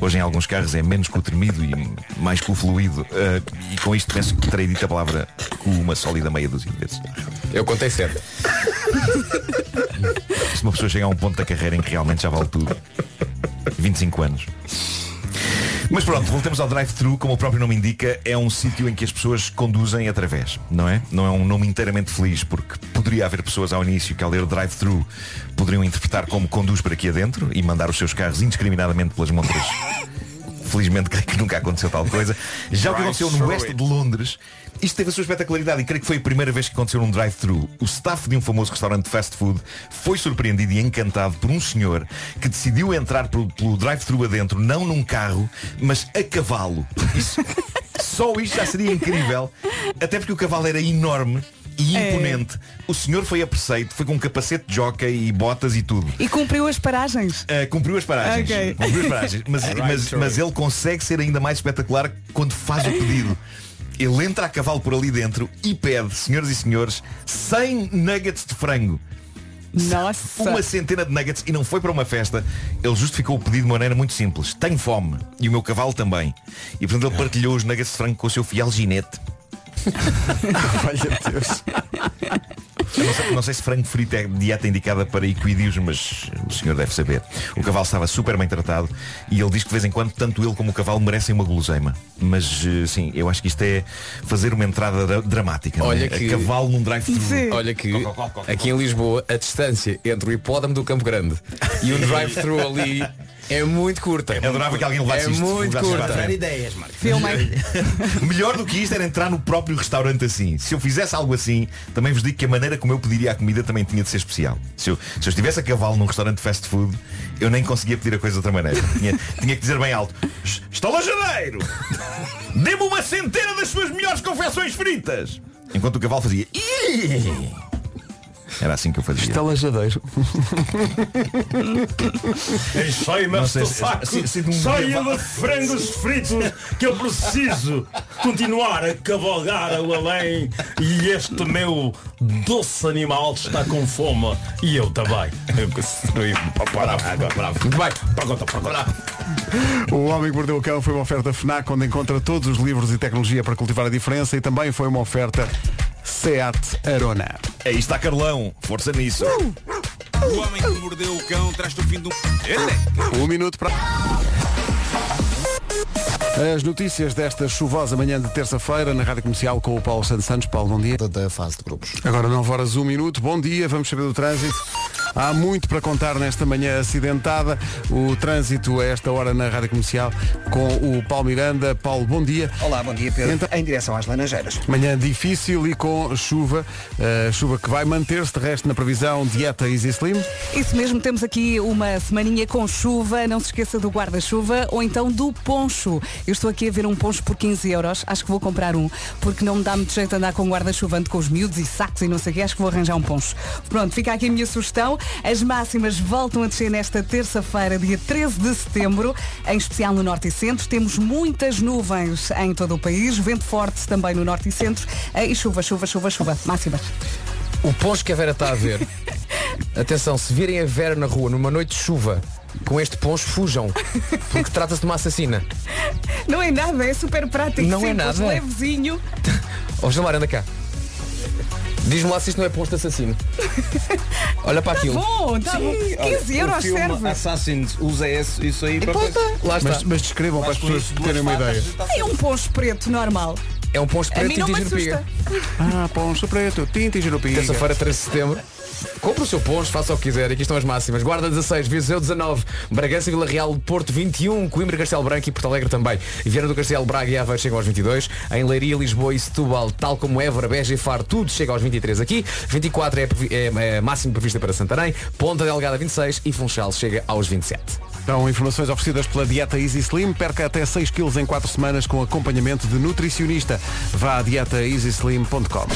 Hoje em alguns carros é menos cu tremido e mais cu fluido. Ah, e com isto penso que terei dito a palavra cu uma sólida meia dúzia de vezes. Eu contei certo. Se uma pessoa chega a um ponto da carreira em que realmente já vale tudo. 25 anos. Mas pronto, voltemos ao drive-thru, como o próprio nome indica, é um sítio em que as pessoas conduzem através, não é? Não é um nome inteiramente feliz, porque poderia haver pessoas ao início que ao ler drive-thru poderiam interpretar como conduz para aqui adentro e mandar os seus carros indiscriminadamente pelas montras. Felizmente creio que nunca aconteceu tal coisa. Já o que aconteceu no oeste de Londres, isto teve a sua espetacularidade e creio que foi a primeira vez que aconteceu num drive-thru. O staff de um famoso restaurante de fast food foi surpreendido e encantado por um senhor que decidiu entrar pelo, pelo drive-thru adentro, não num carro, mas a cavalo. Isso, só isto já seria incrível, até porque o cavalo era enorme e É. imponente. O senhor foi a preceito, foi com um capacete de jockey e botas e tudo. E cumpriu as paragens. Uh, cumpriu as paragens. Ok. Cumpriu as paragens. Mas, mas, mas ele consegue ser ainda mais espetacular quando faz o pedido. Ele entra a cavalo por ali dentro e pede, senhoras e senhores, 100 nuggets de frango. Nossa. Uma centena de nuggets e não foi para uma festa. Ele justificou o pedido de maneira muito simples. Tenho fome. E o meu cavalo também. E portanto ele partilhou os nuggets de frango com o seu fiel ginete. Olha Deus. Eu não, sei, não sei se frango frito é dieta indicada para equídeos, mas o senhor deve saber. O cavalo estava super bem tratado e ele diz que de vez em quando tanto ele como o cavalo merecem uma guloseima. Mas eh, sim, eu acho que isto é fazer uma entrada dra- dramática. não é? Olha A que cavalo num drive-thru. Olha que aqui em Lisboa a distância entre o hipódromo do Campo Grande e um drive-thru ali é muito curta. Eu adorava que alguém levasse É isto, muito curta. ideias, Marco. Melhor do que isto era entrar no próprio restaurante assim. Se eu fizesse algo assim, também vos digo que a maneira como eu pediria a comida também tinha de ser especial. Se eu, se eu estivesse a cavalo num restaurante de fast food, eu nem conseguia pedir a coisa de outra maneira. Tinha, tinha que dizer bem alto. Estalajadeiro! Dê-me uma centena das suas melhores confecções fritas! Enquanto o cavalo fazia. "Ih!" Era assim que eu fazia. Estalajadeiro. Enchei-me se- saco de frangos fritos que eu preciso continuar a cavalgar ao além e este meu doce animal está com fome e eu também. Muito bem. Pergunta, pergunta. O Homem que Mordeu o Cão foi uma oferta FNAC onde encontra todos os livros e tecnologia para cultivar a diferença e também foi uma oferta SEAT Arona. Aí está Carlão, força nisso. O homem que mordeu o cão traz-te o fim do... Um minuto para. As notícias desta chuvosa manhã de terça-feira na Rádio Comercial com o Paulo Santos Santos. Paulo, bom dia. Da fase de grupos. Agora 9 horas 1 minuto. Bom dia, vamos saber do trânsito. Há muito para contar nesta manhã acidentada. O trânsito a esta hora na Rádio Comercial com o Paulo Miranda. Paulo, bom dia. Olá, bom dia Pedro. Em direção às Laranjeiras. Manhã difícil e com chuva. Uh, chuva que vai manter-se, de resto, na previsão Dieta Easy Slim. Isso mesmo, temos aqui uma semaninha com chuva, não se esqueça do guarda-chuva ou então do poncho. Eu estou aqui a ver um poncho por 15 euros, acho que vou comprar um, porque não me dá muito jeito andar com guarda-chuva, ando com os miúdos e sacos e não sei o que, acho que vou arranjar um poncho. Pronto, fica aqui a minha sugestão. As máximas voltam a descer nesta terça-feira, dia 13 de setembro, em especial no Norte e Centro. Temos muitas nuvens em todo o país, vento forte também no Norte e Centro eh, e chuva, chuva, chuva, chuva. Máximas. O poncho que a Vera está a ver. Atenção, se virem a Vera na rua numa noite de chuva com este poncho, fujam. Porque trata-se de uma assassina. Não é nada, é super prático. Não é simples, nada? levezinho. Ó Gilmar, anda cá. Diz-me lá se isto não é poncho de assassino. Olha para aquilo. Tá Bom, tá bom. 15 euros serve. Assassins usa esse, isso aí para Ponta. Lá está. Mas, mas descrevam para as pessoas terem uma ideia. É um poncho preto normal. É um poncho preto e não me tinta piga. assusta. Ah, poncho preto, tinta e giropiga. Terça-feira, 13 de setembro. Compre o seu poncho, faça o que quiser. Aqui estão as máximas. Guarda 16, Viseu 19, Bragança, Vila Real, Porto 21, Coimbra, Castelo Branco e Porto Alegre também. Viana do Castelo, Braga e Aveiro chegam aos 22. Em Leiria, Lisboa e Setúbal, tal como Évora, Beja e Faro, tudo chega aos 23 aqui. 24 é, previ- é, é máximo prevista para Santarém. Ponta Delgada 26 e Funchal chega aos 27. São informações oferecidas pela Dieta Easy Slim. Perca até 6 kg em 4 semanas com acompanhamento de nutricionista. Vá a dietaeasyslim.com.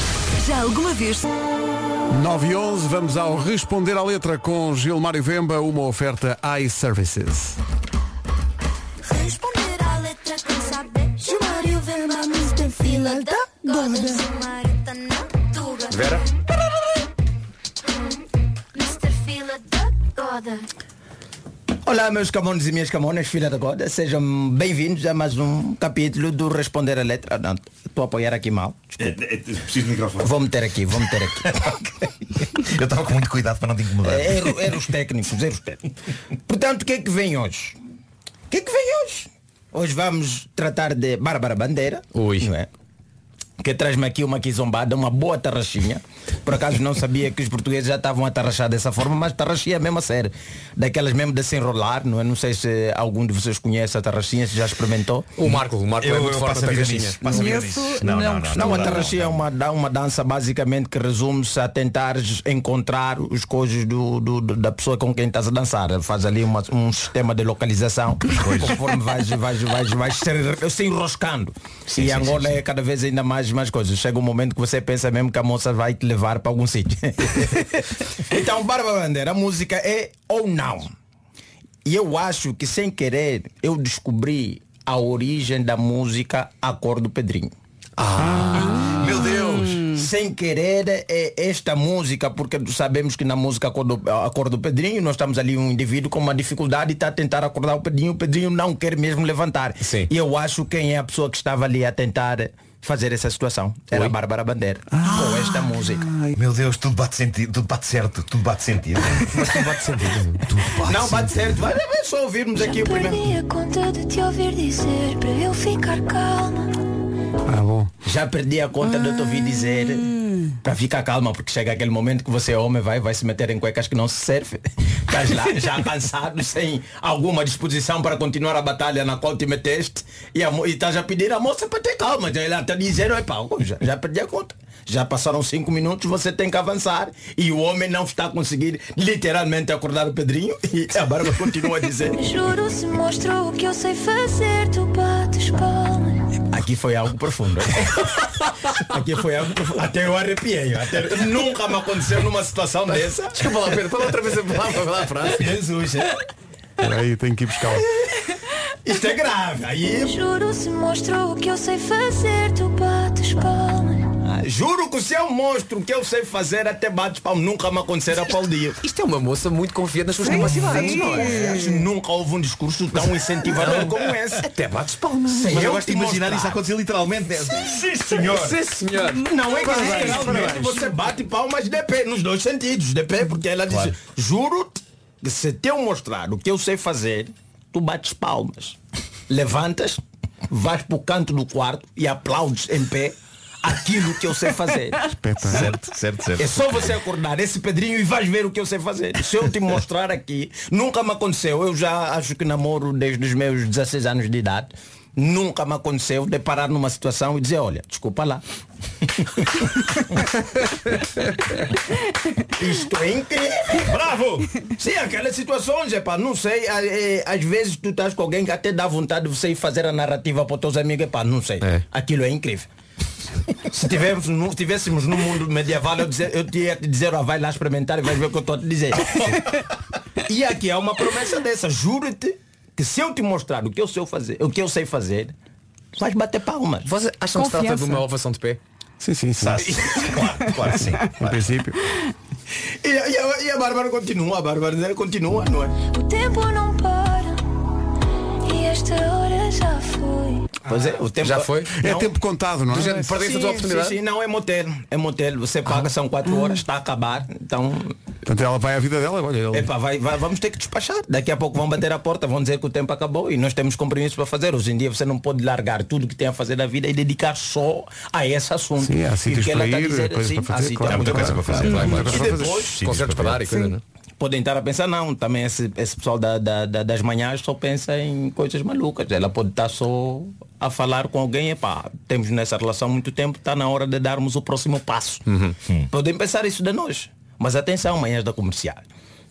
Já alguma vez 9 e 11, vamos ao Responder à Letra com Gilmário Vemba, uma oferta iServices. Responder à letra quem sabe. Gilmário vem na Mr. Fila da tuga. Vera? Mr. Fila da Goda. Olá meus camones e minhas camonas, filha da goda, sejam bem-vindos a mais um capítulo do Responder a Letra. Não, estou a apoiar aqui mal. Preciso de microfone. Vou meter aqui, vou meter aqui. Eu estava com muito cuidado para não te incomodar. É, Era, era os técnicos, era os técnicos. Portanto, o que é que vem hoje? O que é que vem hoje? Hoje vamos tratar de Bárbara Bandeira. Ui. Não é? Que traz-me aqui uma quizombada, uma boa tarraxinha. Por acaso não sabia que os portugueses já estavam a tarraxar dessa forma, mas tarraxinha é mesmo a sério. Daquelas mesmo de se enrolar, não é? Não sei se algum de vocês conhece a tarraxinha, se já experimentou. O Marco, o Marco é muito forte na tarraxinha. Não, a tarraxinha é uma, dá- uma dança basicamente que resume-se a tentar encontrar os coisas do, do- do- da pessoa com quem estás a dançar. Faz ali uma- um sistema de localização conforme vais, vais, vais, vais se, se enroscando. Sim, e sim, Angola sim, é cada vez ainda mais, mais coisas. Chega um momento que você pensa mesmo que a moça vai te levar para algum sítio. então, Bárbara Bandeira, a música é ou não? E eu acho que sem querer eu descobri a origem da música A Cor do Pedrinho. Ah, meu Deus! Sem querer é esta música, porque sabemos que na música A Cor do, a Cor do Pedrinho, nós estamos ali um indivíduo com uma dificuldade e está a tentar acordar o Pedrinho, o Pedrinho não quer mesmo levantar. E eu acho quem é a pessoa que estava ali a tentar fazer essa situação. Era a Bárbara Bandeira. Com esta música. Meu Deus, tudo bate sentido, tudo bate certo, tudo bate sentido. Mas tudo bate sentido. não bate certo. Vai, vai só ouvirmos aqui o primeiro. Perdi a conta de te ouvir dizer para eu ficar calma. Ah, bom. Já perdi a conta de te ouvir dizer para ficar calma, porque chega aquele momento que você é homem, vai, vai se meter em cuecas que não se serve. Estás lá já cansado, sem alguma disposição para continuar a batalha na qual te meteste e estás a pedir a moça para ter calma. Já Ela está dizendo, "Epá, já, já perdi a conta. Já passaram cinco minutos, você tem que avançar. E o homem não está a conseguir literalmente acordar o Pedrinho. E a Bárbara continua a dizer. Juro se mostrou o que eu sei fazer, tu bates palmas. Aqui foi algo profundo. Aqui foi algo profundo. Até eu arrepiei. Até... Nunca me aconteceu numa situação dessa. Desculpa lá, Pedro, fala outra vez a palavra, fala a frase. Jesus, é? Aí tenho que ir buscar. Isto é grave. Aí. Juro se mostrou o que eu sei fazer, tu bates palmas. Ah, Juro que se é um monstro que eu sei fazer até bates palmas. Nunca me aconteceu a Paulinho. Isto é uma moça muito confiante nas suas capacidades, não é? Acho que Nunca houve um discurso tão incentivador como esse. Até bates palmas. Sem Mas eu gosto de imaginar mostrar. isso acontecer literalmente. Sim, senhor. Sim, senhor. Não é que Parabéns, literalmente parabéns. você bate palmas de pé, nos dois sentidos, de pé, porque ela diz, juro que se te eu mostrar o que eu sei fazer, tu bates palmas. Levantas, vais para o canto do quarto e aplaudes em pé aquilo que eu sei fazer. Certo, certo, certo. É só você acordar esse Pedrinho e vais ver o que eu sei fazer. Se eu te mostrar aqui, nunca me aconteceu. Eu já acho que namoro desde os meus 16 anos de idade. Nunca me aconteceu deparar numa situação e dizer, olha, desculpa lá. Isto é incrível. Bravo! Sim, aquelas situações, é pá, não sei, é, às vezes tu estás com alguém que até dá vontade de você ir fazer a narrativa para os teus amigos, é pá, não sei. Aquilo é incrível. Se tivéssemos, no, tivéssemos no mundo medieval, eu, dizer, eu tinha te dizer, ó, vai lá experimentar e vai ver o que eu estou a te dizer. e aqui é uma promessa dessa, juro-te que se eu te mostrar o que eu sei fazer, o que eu sei fazer, vais bater palmas. Você acham que se trata de uma ovação de pé? Sim, sim, sim. Claro, claro sim. Em princípio. E, a- e a, e a Bárbara continua, a Bárbara continua, não é? O tempo não para. E esta hora já foi. Pois é, o tempo Já foi? É Não. tempo contado, não é? Já perdeste a tua oportunidade? Sim, sim, não é motel. É motel. Você paga, são quatro horas, está a acabar. Então, Portanto, ela vai à vida dela, olha, epá, vai, vai- vamos ter que despachar. Daqui a pouco vão bater a porta, vão dizer que o tempo acabou e nós temos compromissos para fazer. Hoje em dia você não pode largar tudo que tem a fazer da vida e dedicar só a esse assunto. Sim, há E sítios ela para está a ir, dizer, coisas sim, para há fazer, claro. Há muita coisa para fazer. E depois, Concertos para dar e coisa, não é? Podem estar a pensar, não, também esse, esse pessoal da, da- da- das manhãs só pensa em coisas malucas. Ela pode estar só a falar com alguém, epá, temos nessa relação muito tempo, está na hora de darmos o próximo passo. Podem pensar isso de nós. Mas atenção, manhãs da comercial.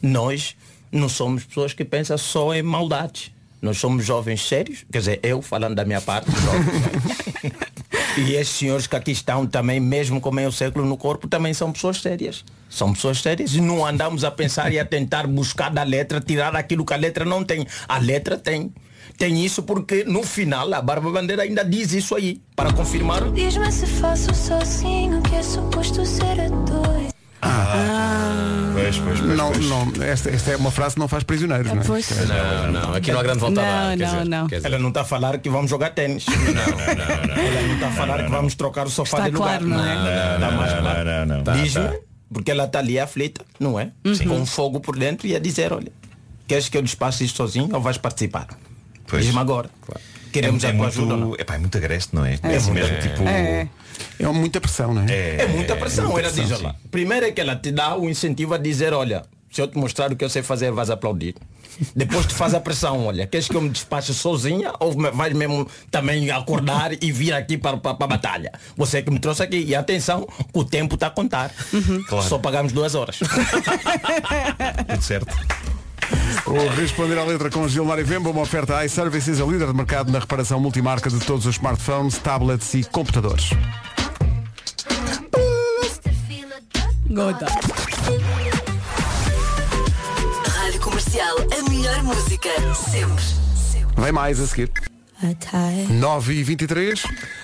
Nós não somos pessoas que pensam só em maldades. Nós somos jovens sérios, quer dizer, eu falando da minha parte, jovem. E estes senhores que aqui estão também, mesmo com meio século no corpo, também são pessoas sérias. São pessoas sérias e não andamos a pensar e a tentar buscar da letra, tirar aquilo que a letra não tem. A letra tem. Tem isso porque no final a Barba Bandeira ainda diz isso aí, para confirmar. Diz-me se faço sozinho, que é suposto ser a dois. Pois, pois, pois, Não, pois. não, esta, esta é uma frase que não faz prisioneiros, não é? Pois. Não, não, aqui não há grande volta a dar. Não, quer não, dizer, não. quer dizer. Ela não está a falar que vamos jogar tênis. Ela não está a falar que vamos trocar o sofá Está de lugar. claro, não é? Mais Não, claro. não, não, não. Diz-me, porque ela está ali aflita, não é? Com fogo por dentro e a dizer, olha, queres que eu despache isto sozinho ou vais participar? Pois. Diz-me agora. queremos é, a tua muito, ajuda. Não? epá, é muito agreste, não é? É muito. mesmo, tipo. É. É muita pressão, não é? É muita pressão, muita ela diz, pressão, olha, primeiro é que ela te dá o incentivo a dizer, olha, se eu te mostrar o que eu sei fazer, vais aplaudir. Depois te faz a pressão, olha, queres que eu me despache sozinha ou vais mesmo também acordar e vir aqui para, para, para a batalha? Você que me trouxe aqui. E atenção, o tempo está a contar. Claro. Só pagamos duas horas. Tudo certo. O Responder à Letra com Gilmar e Vemba, uma oferta iServices, a líder de mercado na reparação multimarca de todos os smartphones, tablets e computadores. Goda. Rádio Comercial, a melhor música, sempre. Vem mais a seguir. 9 e 23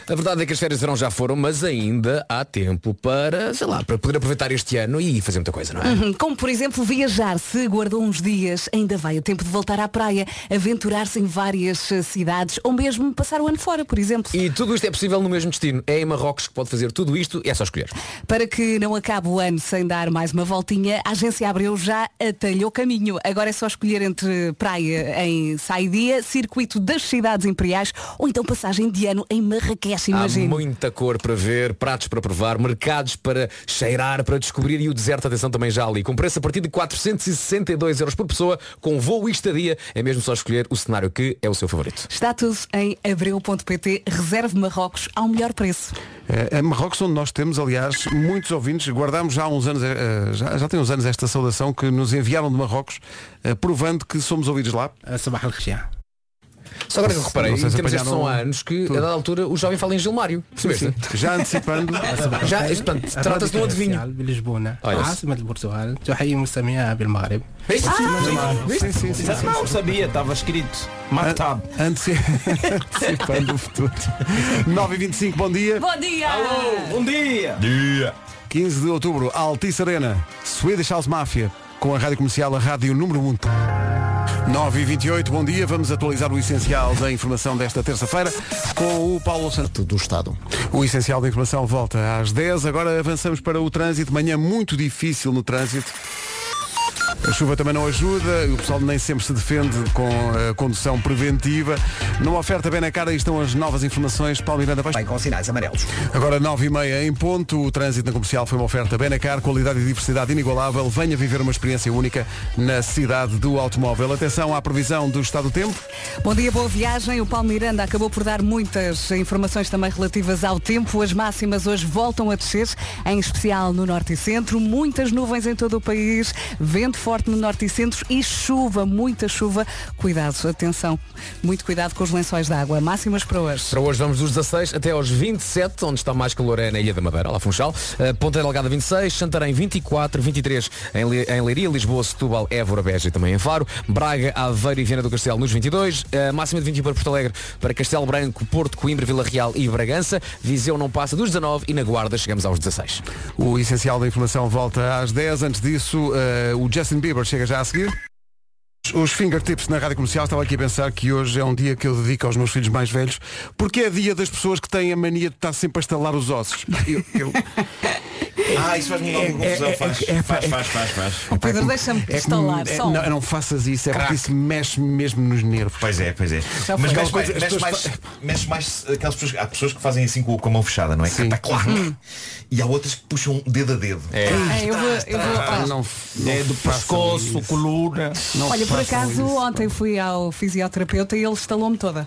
A verdade é que as férias de verão já foram, mas ainda há tempo para, sei lá, para poder aproveitar este ano e fazer muita coisa, não é? Uhum, Como por exemplo viajar, se guardou uns dias, ainda vai a tempo de voltar à praia, aventurar-se em várias eh, cidades ou mesmo passar o ano fora, por exemplo. E tudo isto é possível no mesmo destino. É em Marrocos que pode fazer tudo isto e é só escolher. Para que não acabe o ano sem dar mais uma voltinha, a agência Abreu já atalhou caminho. Agora é só escolher entre praia em Saidia, circuito das cidades imperiais ou então passagem de ano em Marrakech, Há imagino. muita cor para ver, pratos para provar, mercados para cheirar, para descobrir e o deserto, atenção, também já ali. Com preço a partir de 462 euros por pessoa, com voo e estadia, é mesmo só escolher o cenário que é o seu favorito. Está tudo em abreu.pt, reserve Marrocos ao melhor preço. É, é Marrocos onde nós temos, aliás, muitos ouvintes, guardámos já há uns anos, eh, já, já tem uns anos esta saudação que nos enviaram de Marrocos, eh, provando que somos ouvidos lá. Só agora que eu reparei, se temos estes são anos que, a dada altura, o jovem fala em Gilmário. Já antecipando. Já, portanto, trata-se de um adivinho. Né? Não sabia, estava escrito. Matab. Antecipando o futuro. 9h25, bom dia. Bom dia. Alô, bom dia. Dia. 15 de outubro, Altice Arena, Swedish House Mafia com a rádio comercial, a rádio número 1. 9 e 28 bom dia. Vamos atualizar o essencial da informação desta terça-feira com o Paulo Santo do Estado. O essencial da informação volta às 10. Agora avançamos para o trânsito. Manhã muito difícil no trânsito. A chuva também não ajuda, o pessoal nem sempre se defende com a condução preventiva. Numa oferta bem na cara, aí estão as novas informações. Paulo Miranda, vais... Bem com sinais amarelos. Agora 9 e meia em ponto, o trânsito na comercial foi uma oferta Benacar, qualidade e diversidade inigualável. Venha viver uma experiência única na cidade do automóvel. Atenção à previsão do estado do tempo. Bom dia, boa viagem. O Paulo Miranda acabou por dar muitas informações também relativas ao tempo. As máximas hoje voltam a descer, em especial no norte e centro. Muitas nuvens em todo o país, vento forte no norte e centro e chuva, muita chuva. Cuidado, atenção, muito cuidado com os lençóis de água. Máximas para hoje. Para hoje vamos dos 16 até aos 27, onde está mais calor é na Ilha da Madeira, lá Funchal. Uh, Ponta Delgada 26, Santarém 24, 23 em, em Leiria, Lisboa, Setúbal, Évora, Beja e também em Faro. Braga, Aveiro e Viana do Castelo nos 22. Uh, máxima de 21 para Porto Alegre, para Castelo Branco, Porto, Coimbra, Vila Real e Bragança. Viseu não passa dos 19 e na Guarda chegamos aos 16. O essencial da informação volta às 10. Antes disso, eh, o Justin Bieber chega já a seguir. Os fingertips na rádio comercial, estava aqui a pensar que hoje é um dia que eu dedico aos meus filhos mais velhos, porque é dia das pessoas que têm a mania de estar sempre a estalar os ossos. Eu- eu- Ah, isso faz-me alguma É- confusão. é- Faz, é- faz, é- faz, faz, faz. Oh, Pedro, deixa-me é estalar é- não, não faças isso, é porque isso mexe mesmo nos nervos. Pois é, pois é. Mas mexe mais, mexe mais, mexe mais aquelas pessoas. Há pessoas que fazem assim com, a mão fechada, não é? Sim. Tá, clac. E há outras que puxam dedo a dedo. É. Ah, eu vou- eu vou- Ah, não, não É do pescoço, coluna. Não Olha, por acaso isso. ontem fui ao fisioterapeuta e ele estalou-me toda.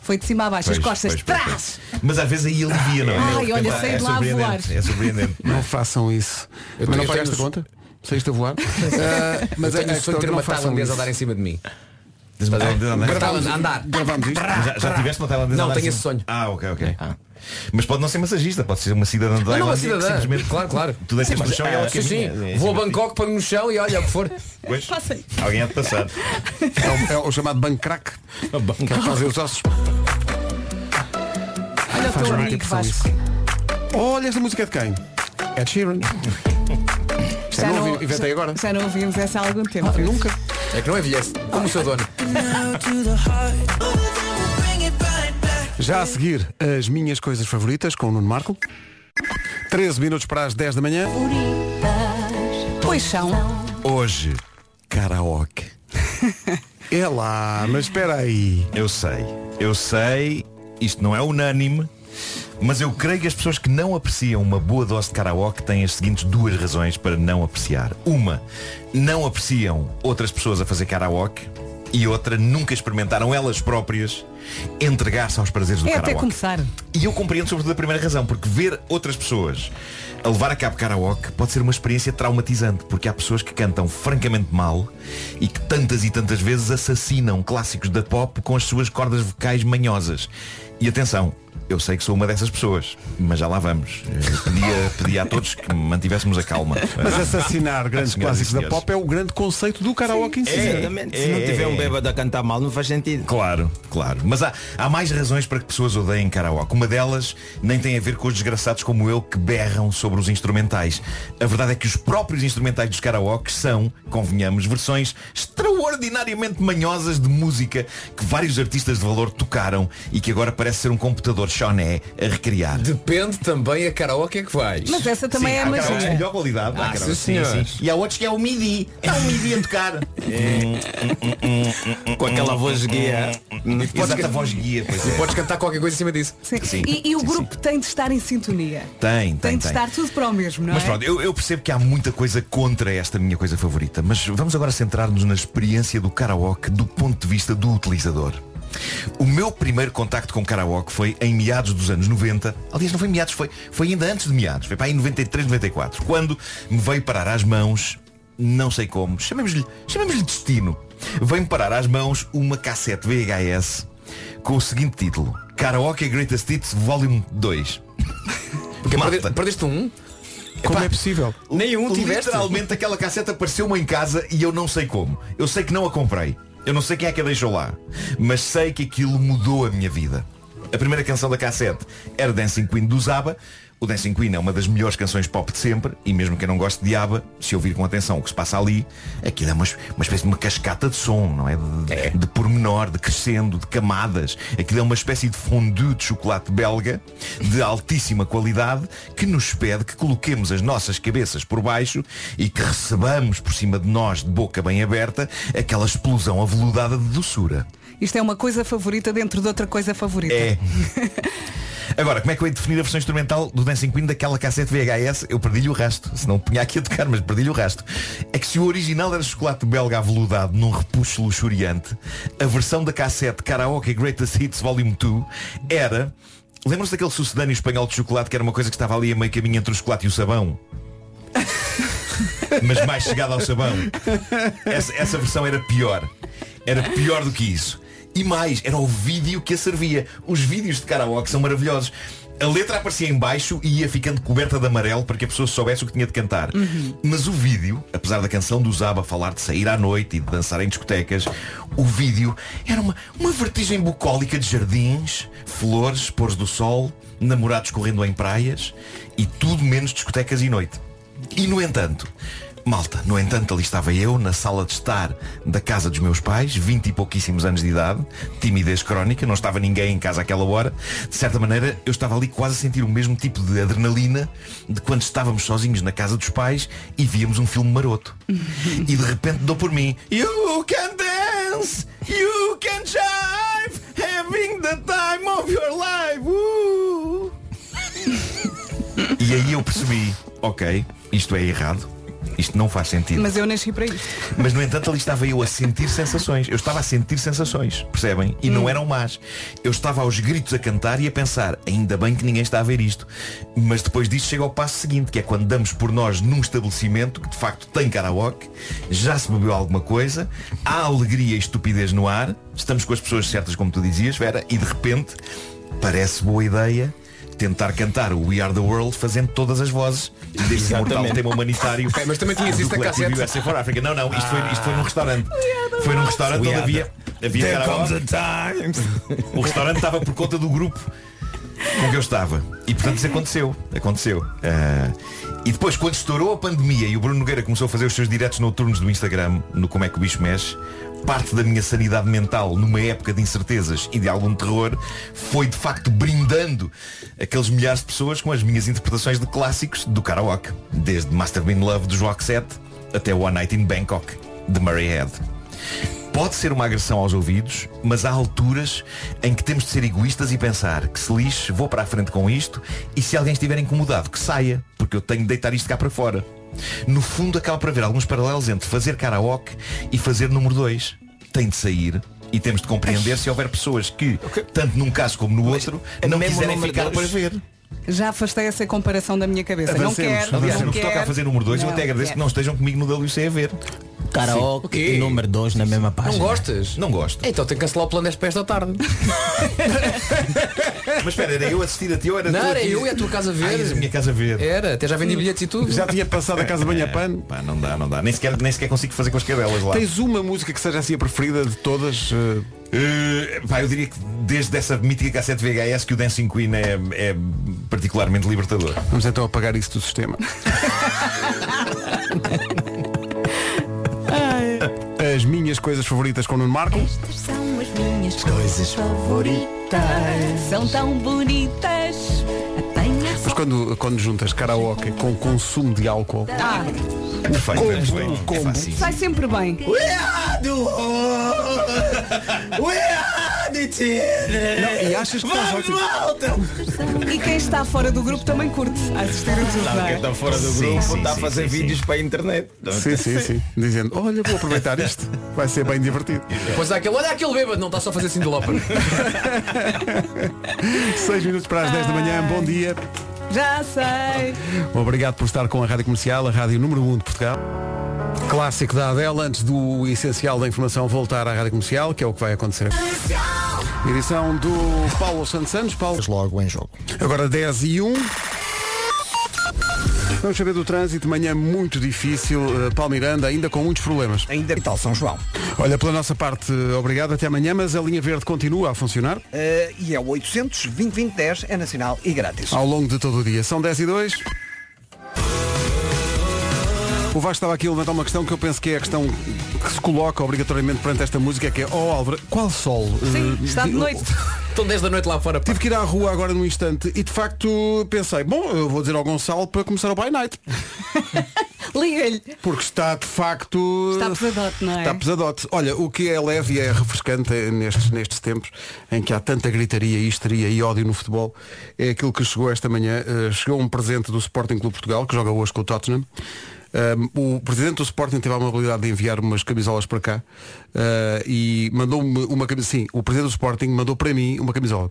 Foi de cima a baixo, as costas pois, pois, trás. Mas às vezes aí alivia, não é? Ai, olha, saí é de lá a voar. É surpreendente. Não façam isso. Eu Mas não pagaste a tenho- conta? Saíste a voar? Ah, Mas a- eu tenho a é ter uma tailandesa a andar em cima de mim. Não é? Gravámos- andar. Gravamos isto? Já, já tiveste uma tailandesa? Não, a andar tenho esse sonho. Ah, ok, ok. Mas pode não ser massagista, pode ser uma cidadã da Não, não, uma cidadã. simplesmente Claro, claro. Tu deitas no chão e ela Sim, sim. É Vou a. Bangkok, ponho no chão e olha o que for. Pois, Passei. alguém há de passar. É o, é o chamado banco crack. Que é fazer os ossos. Olha o Faz. Olha, esta música é de quem? Ed Sheeran. Já não ouvi, inventei agora. já não ouvimos essa há algum tempo. Ah, nunca. É que não envelhece. Como o seu dono. Já a seguir, as minhas coisas favoritas com o Nuno Marco. 13 minutos para as 10 da manhã. Pois são. Hoje, karaoke. É lá, mas espera aí. Eu sei, eu sei, isto não é unânime, mas eu creio que as pessoas que não apreciam uma boa dose de karaoke têm as seguintes duas razões para não apreciar. Uma, não apreciam outras pessoas a fazer karaoke e outra, nunca experimentaram elas próprias entregar-se aos prazeres do É até karaoke. começar. E eu compreendo sobretudo a primeira razão, porque ver outras pessoas a levar a cabo karaoke pode ser uma experiência traumatizante, porque há pessoas que cantam francamente mal e que tantas e tantas vezes assassinam clássicos da pop com as suas cordas vocais manhosas. E atenção, eu sei que sou uma dessas pessoas, mas já lá vamos. Pedia, pedia a todos que mantivéssemos a calma. Mas assassinar grandes Senhoras clássicos da pop é o grande conceito do karaoke em si. Exatamente. Se não tiver um bêbado a cantar mal, não faz sentido. Claro, claro. Mas há, há mais razões para que pessoas odeiem karaoke. Uma delas nem tem a ver com os desgraçados como eu que berram sobre os instrumentais. A verdade é que os próprios instrumentais dos karaoke são, convenhamos, versões extraordinariamente manhosas de música que vários artistas de valor tocaram e que agora parece ser um computador choné a recriar. Depende também a karaoke é que vais. Mas essa também Sim, é de magia. melhor qualidade. Ah, karaokes- sim, senhores. E há outros que é o MIDI. É o MIDI a tocar. Com aquela voz guia. Exato, a voz guia. Pois E é. podes cantar qualquer coisa em cima disso. Sim. Sim. E, e o Sim, grupo tem de estar em sintonia. Tem, tem, Tem de tem. estar tudo para o mesmo, não Mas é? pronto, eu, eu percebo que há muita coisa contra esta minha coisa favorita, mas vamos agora centrar-nos na experiência do karaoke do ponto de vista do utilizador. O meu primeiro contacto com karaoke foi em meados dos anos 90. Aliás, não foi meados, foi, foi ainda antes de meados. Foi para aí em 93, 94. Quando me veio parar às mãos, não sei como, chamemos-lhe chamemos destino. Veio-me parar às mãos uma cassete VHS com o seguinte título. Karaoke Greatest Hits Volume 2. Porque Malta. perde- perdeste um? Como Epá, é possível? Nenhum tiveste. Literalmente aquela cassete apareceu-me em casa e eu não sei como. Eu sei que não a comprei. Eu não sei quem é que a deixou lá. Mas sei que aquilo mudou a minha vida. A primeira canção da cassete era Dancing Queen do Zaba. O Dancing Queen é uma das melhores canções pop de sempre e mesmo que eu não goste de ABBA, se ouvir com atenção o que se passa ali, aquilo é uma, uma espécie de uma cascata de som, não é? De, de pormenor, de crescendo, de camadas. Aquilo é uma espécie de fondue de chocolate belga de altíssima qualidade que nos pede que coloquemos as nossas cabeças por baixo e que recebamos por cima de nós, de boca bem aberta, aquela explosão aveludada de doçura. Isto é uma coisa favorita dentro de outra coisa favorita. É. Agora, como é que eu hei de definir a versão instrumental do Dancing Queen daquela cassete VHS? Eu perdi-lhe o rasto. Se não punha aqui a tocar, mas perdi-lhe o rasto. É que se o original era chocolate belga aveludado num repuxo luxuriante, a versão da cassete Karaoke Greatest Hits Volume 2 era... Lembram-se daquele sucedâneo espanhol de chocolate que era uma coisa que estava ali a meio caminho entre o chocolate e o sabão? mas mais chegada ao sabão. Essa, essa versão era pior. Era pior do que isso. E mais, era o vídeo que a servia. Os vídeos de karaoke são maravilhosos. A letra aparecia em baixo e ia ficando coberta de amarelo para que a pessoa soubesse o que tinha de cantar. Mas o vídeo, apesar da canção do Zaba falar de sair à noite e de dançar em discotecas, o vídeo era uma, uma vertigem bucólica de jardins, flores, pôres do sol, namorados correndo em praias e tudo menos discotecas e noite. E no entanto, malta, no entanto ali estava eu na sala de estar da casa dos meus pais, 20 e pouquíssimos anos de idade, timidez crónica, não estava ninguém em casa àquela hora. De certa maneira, eu estava ali quase a sentir o mesmo tipo de adrenalina de quando estávamos sozinhos na casa dos pais e víamos um filme maroto. e de repente dou por mim, You can dance, you can jive, having the time of your life. Uh. E aí eu percebi, ok, isto é errado, isto não faz sentido. Mas eu nasci para isto. Mas no entanto ali estava eu a sentir sensações. Eu estava a sentir sensações, percebem? E não eram más. Eu estava aos gritos a cantar e a pensar, ainda bem que ninguém está a ver isto. Mas depois disso chega ao passo seguinte, que é quando damos por nós num estabelecimento que de facto tem karaoke, já se bebeu alguma coisa, há alegria e estupidez no ar, estamos com as pessoas certas como tu dizias, Vera, e de repente parece boa ideia tentar cantar o We Are the World fazendo todas as vozes deste imortal Exatamente. tema humanitário Ok, mas também tinhas do isso coletivo cassete. USA for Africa. Não, não, isto foi, isto foi num restaurante. Foi num restaurante onde havia, havia There comes a time. O restaurante estava por conta do grupo com que eu estava. E portanto isso aconteceu. Aconteceu. Ah, e depois, quando estourou a pandemia e o Bruno Nogueira começou a fazer os seus diretos noturnos do Instagram, no Como é que o bicho mexe, parte da minha sanidade mental numa época de incertezas e de algum terror foi de facto brindando aqueles milhares de pessoas com as minhas interpretações de clássicos do karaoke. Desde Master Been Love dos Roxette até One Night in Bangkok de Murray Head. Pode ser uma agressão aos ouvidos, mas há alturas em que temos de ser egoístas e pensar que se lixe, vou para a frente com isto e se alguém estiver incomodado, que saia, porque eu tenho de deitar isto cá para fora. No fundo acaba por haver alguns paralelos entre fazer karaoke e fazer número 2. Tem de sair e temos de compreender se houver pessoas que, tanto num caso como no outro, não quiserem ficar dois? para ver. Já afastei essa comparação da minha cabeça. não Avancemos. quero. Aliás, não no que toca a quero. fazer número 2, eu Não até agradeço que quero. não estejam comigo no WC a ver. Karaoke e número 2 na mesma página. Não gostas? Não gosto. Então tem que cancelar o plano para esta tarde. Mas espera, era eu assistir a ti ou era Não, era eu e a tua casa Ah, verde. minha casa verde. Era, até já vendi bilhetes e tudo. Já tinha passado a casa de banho a pano. Pá, não dá, não dá. Nem sequer, nem sequer consigo fazer com as cadelas lá. Tens uma música que seja assim a preferida de todas? eh, Uh, pá, eu diria que desde essa mítica cassete VHS que o Dancing Queen é, é particularmente libertador. Vamos então apagar isso do sistema. As minhas coisas favoritas com o Nuno Marco. São minhas Coisas favoritas. São tão bonitas. Apanha Mas quando, quando juntas karaoke com consumo de álcool, Ah, Perfeito, Combo, perfeito. É combo. fácil. sai sempre bem. e achas que estás ótimo. E quem está fora do grupo também curte assistir a não Quem está fora do grupo sim, está a sim, fazer sim, sim. vídeos para a internet. Sim, sim, sim. Dizendo, olha, vou aproveitar isto. Vai ser bem divertido. Depois há aquele, olha aquele bêbado, não está só a fazer assim de lópera. 6 minutos para as 10 da manhã, bom dia. Já sei. Obrigado por estar com a Rádio Comercial, a Rádio número 1 de Portugal. Clássico da Adele, antes do essencial da informação voltar à Rádio Comercial, que é o que vai acontecer. Edição do Paulo Santos Santos. Paulo. Logo em jogo. Agora 10 e 1. Vamos saber do trânsito, manhã muito difícil, uh, Paulo Miranda, ainda com muitos problemas. Ainda e tal São João. Olha, pela nossa parte, uh, obrigado, até amanhã, mas a linha verde continua a funcionar Eh, e é o 800 2010 é nacional e grátis. ao longo de todo o dia. São 10 e 2. O Vasco estava aqui a levantar uma questão que eu penso que é a questão que se coloca obrigatoriamente perante esta música, que é, oh Álvaro, qual sol? Sim, Uh, está de noite. Estão 10 da noite lá fora. pá. Tive que ir à rua agora num instante e de facto pensei, bom, eu vou dizer ao Gonçalo para começar o By Night. Liga-lhe. Porque está de facto. Está pesadote, não é? Está pesadote. Olha, o que é leve e é refrescante nestes, nestes tempos em que há tanta gritaria, histeria e ódio no futebol é aquilo que chegou esta manhã. Eh, chegou um presente do Sporting Clube Portugal, que joga hoje com o Tottenham. Um, o presidente do Sporting teve a amabilidade de enviar umas camisolas para cá eh, e mandou-me uma camisola. Sim, o presidente do Sporting mandou para mim uma camisola.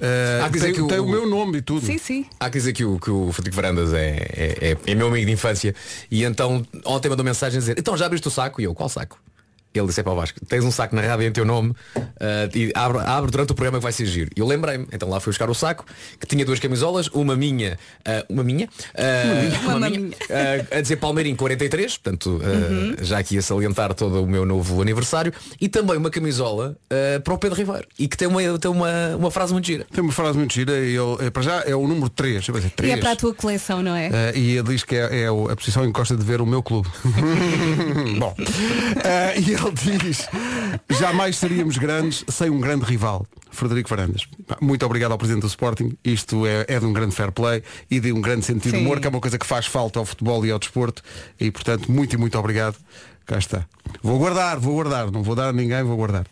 Eh, Há que dizer tem, que o- tem o meu nome e tudo. Sim, sim. Há que dizer que o, que o Frederico Varandas é, é, é, é meu amigo de infância e então ontem mandou mensagem a dizer então já abriste o saco? E eu, qual saco? Ele disse é para o Vasco, tens um saco na rádio em teu nome ah, e abre, abre durante o programa que vai ser giro. E eu lembrei-me, então lá fui buscar o saco, que tinha duas camisolas, uma minha, ah, uma minha, ah, Uma uma minha. minha, a dizer Palmeirinho 43, portanto ah, já aqui a salientar todo o meu novo aniversário, e também uma camisola para o Pedro Ribeiro, e que tem uma, tem uma, uma frase muito gira. Tem uma frase muito gira e eh, para já é o número 3. Eu pensei, E é 3. para a tua coleção, não é? E ele diz que é, é a posição em que gosta de ver o meu clube. Bom, e ele diz, jamais seríamos grandes sem um grande rival. Frederico Varandas. Muito obrigado ao Presidente do Sporting. Isto é, é de um grande fair play e de um grande sentido de humor, que é uma coisa que faz falta ao futebol e ao desporto. E, portanto, muito e muito obrigado. Cá está. Vou guardar, vou guardar. Não vou dar a ninguém, vou guardar.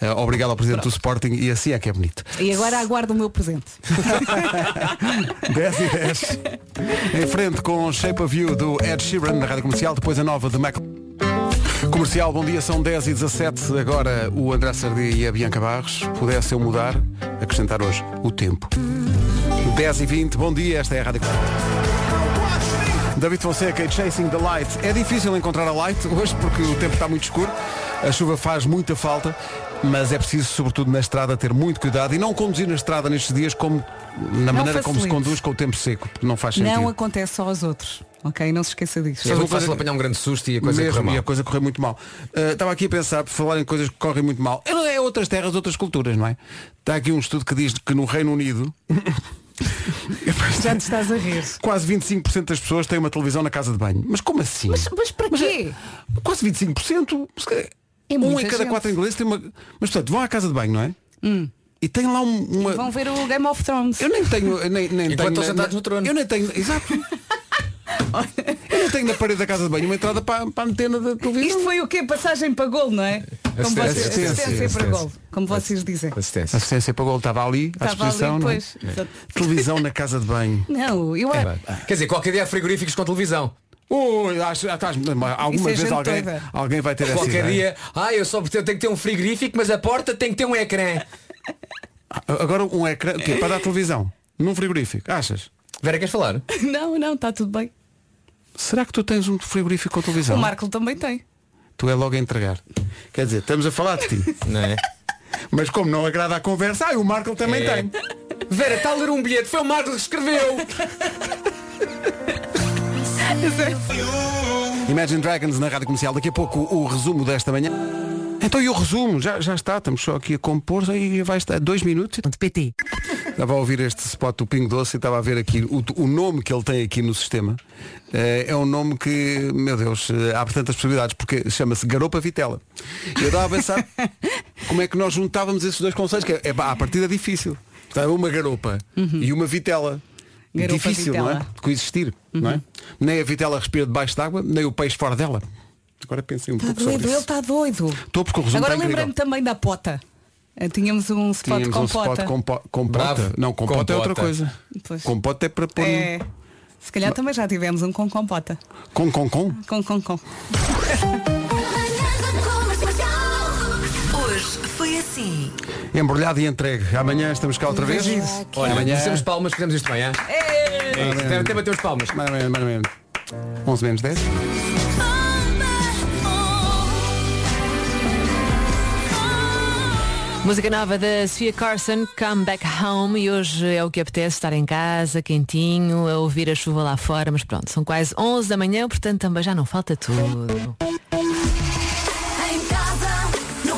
Eh, obrigado ao Presidente do Sporting e assim é que é bonito. E agora aguardo o meu presente. 10 e 10. Em frente com Shape of You do Ed Sheeran na Rádio Comercial, depois a nova de Mac. Comercial, bom dia, são 10 e 17 Agora o André Sardi e a Bianca Barros Pudesse eu mudar, acrescentar hoje o tempo. 10 e 20, bom dia, esta é a Rádio David Fonseca e Chasing the Light. É difícil encontrar a light hoje porque o tempo está muito escuro A chuva faz muita falta Mas é preciso, sobretudo na estrada, ter muito cuidado E não conduzir na estrada nestes dias como na maneira como se facilite. conduz com o tempo seco Não faz sentido. Não acontece só aos outros. Ok? Não se esqueça disso. É muito fácil apanhar um grande susto e a coisa Mesmo, correr mal. e a coisa correr muito mal. Uh, estava aqui a pensar, por falar em coisas que correm muito mal. É, não é outras terras, outras culturas, não é? Está aqui um estudo que diz que no Reino Unido Já te estás a rir. quase 25% das pessoas têm uma televisão na casa de banho. Mas como assim? Mas, mas para quê? Quase 25%? Se calhar, É um muita em cada gente. quatro ingleses tem uma. Mas portanto, vão à casa de banho, não é? Hum. E tem lá um- uma. Vão ver o Game of Thrones. Eu nem tenho. Nem, nem Enquanto tenho estão sentados no trono. Eu nem tenho. Exato. Eu não tenho na parede da casa de banho uma entrada para, para a antena da televisão. Isto foi o quê? Passagem para gol, não é? Como Assistência. vocês, assistência, Assistência. para gol, como vocês dizem. Assistência. Assistência para gol estava ali, à Estava ali, disposição. não é? pois. Exato. Televisão na casa de banho. Não, eu É, Quer dizer, qualquer dia há frigoríficos com televisão. Ui, acho, ah, estás- alguma Isso é vez alguém, toda. alguém vai ter essa Qualquer ideia. dia, ah, eu só tenho que ter um frigorífico, mas a porta tem que ter um ecrã. Agora um ecrã, o quê? Para dar televisão? Num frigorífico, achas? Vera, queres falar? Não, não, está tudo bem. Será que tu tens um frigorífico com televisão? O Marco também tem. Tu é logo a entregar. Quer dizer, estamos a falar de ti. Não é? Mas como não agrada a conversa, ah, o Marco também É. tem. Vera, está a ler um bilhete, foi o Marcos que escreveu. Imagine Dragons na Rádio Comercial. Daqui a pouco o resumo desta manhã. Então e o resumo? Já, já está, estamos só aqui a compor e vai estar dois minutos. PT. Estava a ouvir este spot do Pingo Doce e estava a ver aqui o, o nome que ele tem aqui no sistema. Eh, é um nome que, meu Deus, eh, abre tantas possibilidades, porque chama-se Garopa Vitela. E eu estava a pensar como é que nós juntávamos esses dois conceitos, que é, é a partida é difícil. Portanto, uma garopa e uma vitela. Garopa difícil, não é? vitela. De coexistir, não é? Nem a vitela respira debaixo d'água, nem o peixe fora dela. Agora pensei um Está pouco sobre doido, ele isso. está doido. Estou porque o Agora está incrível. lembrei-me também da pota. Eh, Tínhamos um spot Tínhamos com um spot pota. com, po- com pota. Bravo. Não, com pota é outra Compota. coisa. Pois. Com pota é para pôr. É, se calhar também já tivemos um com compota. Com, com, com. Com, com, com. Hoje foi assim. Embrulhado e entregue. Amanhã estamos cá outra vez. Olha, Amanhã. fizemos palmas, fizemos isto amanhã. É ter bater os palmas. Mais ou menos, mais ou menos. 11 menos 10. Música nova da Sofia Carson, Come Back Home, e hoje é o que apetece estar em casa, quentinho, a ouvir a chuva lá fora, mas pronto, são quase 11 da manhã, portanto também já não falta tudo. Casa,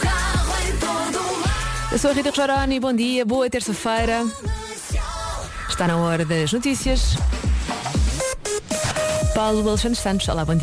carro, Eu sou a Rita Rogeroni, bom dia, boa terça-feira. Está na hora das notícias. Paulo Alexandre Santos, olá, bom dia.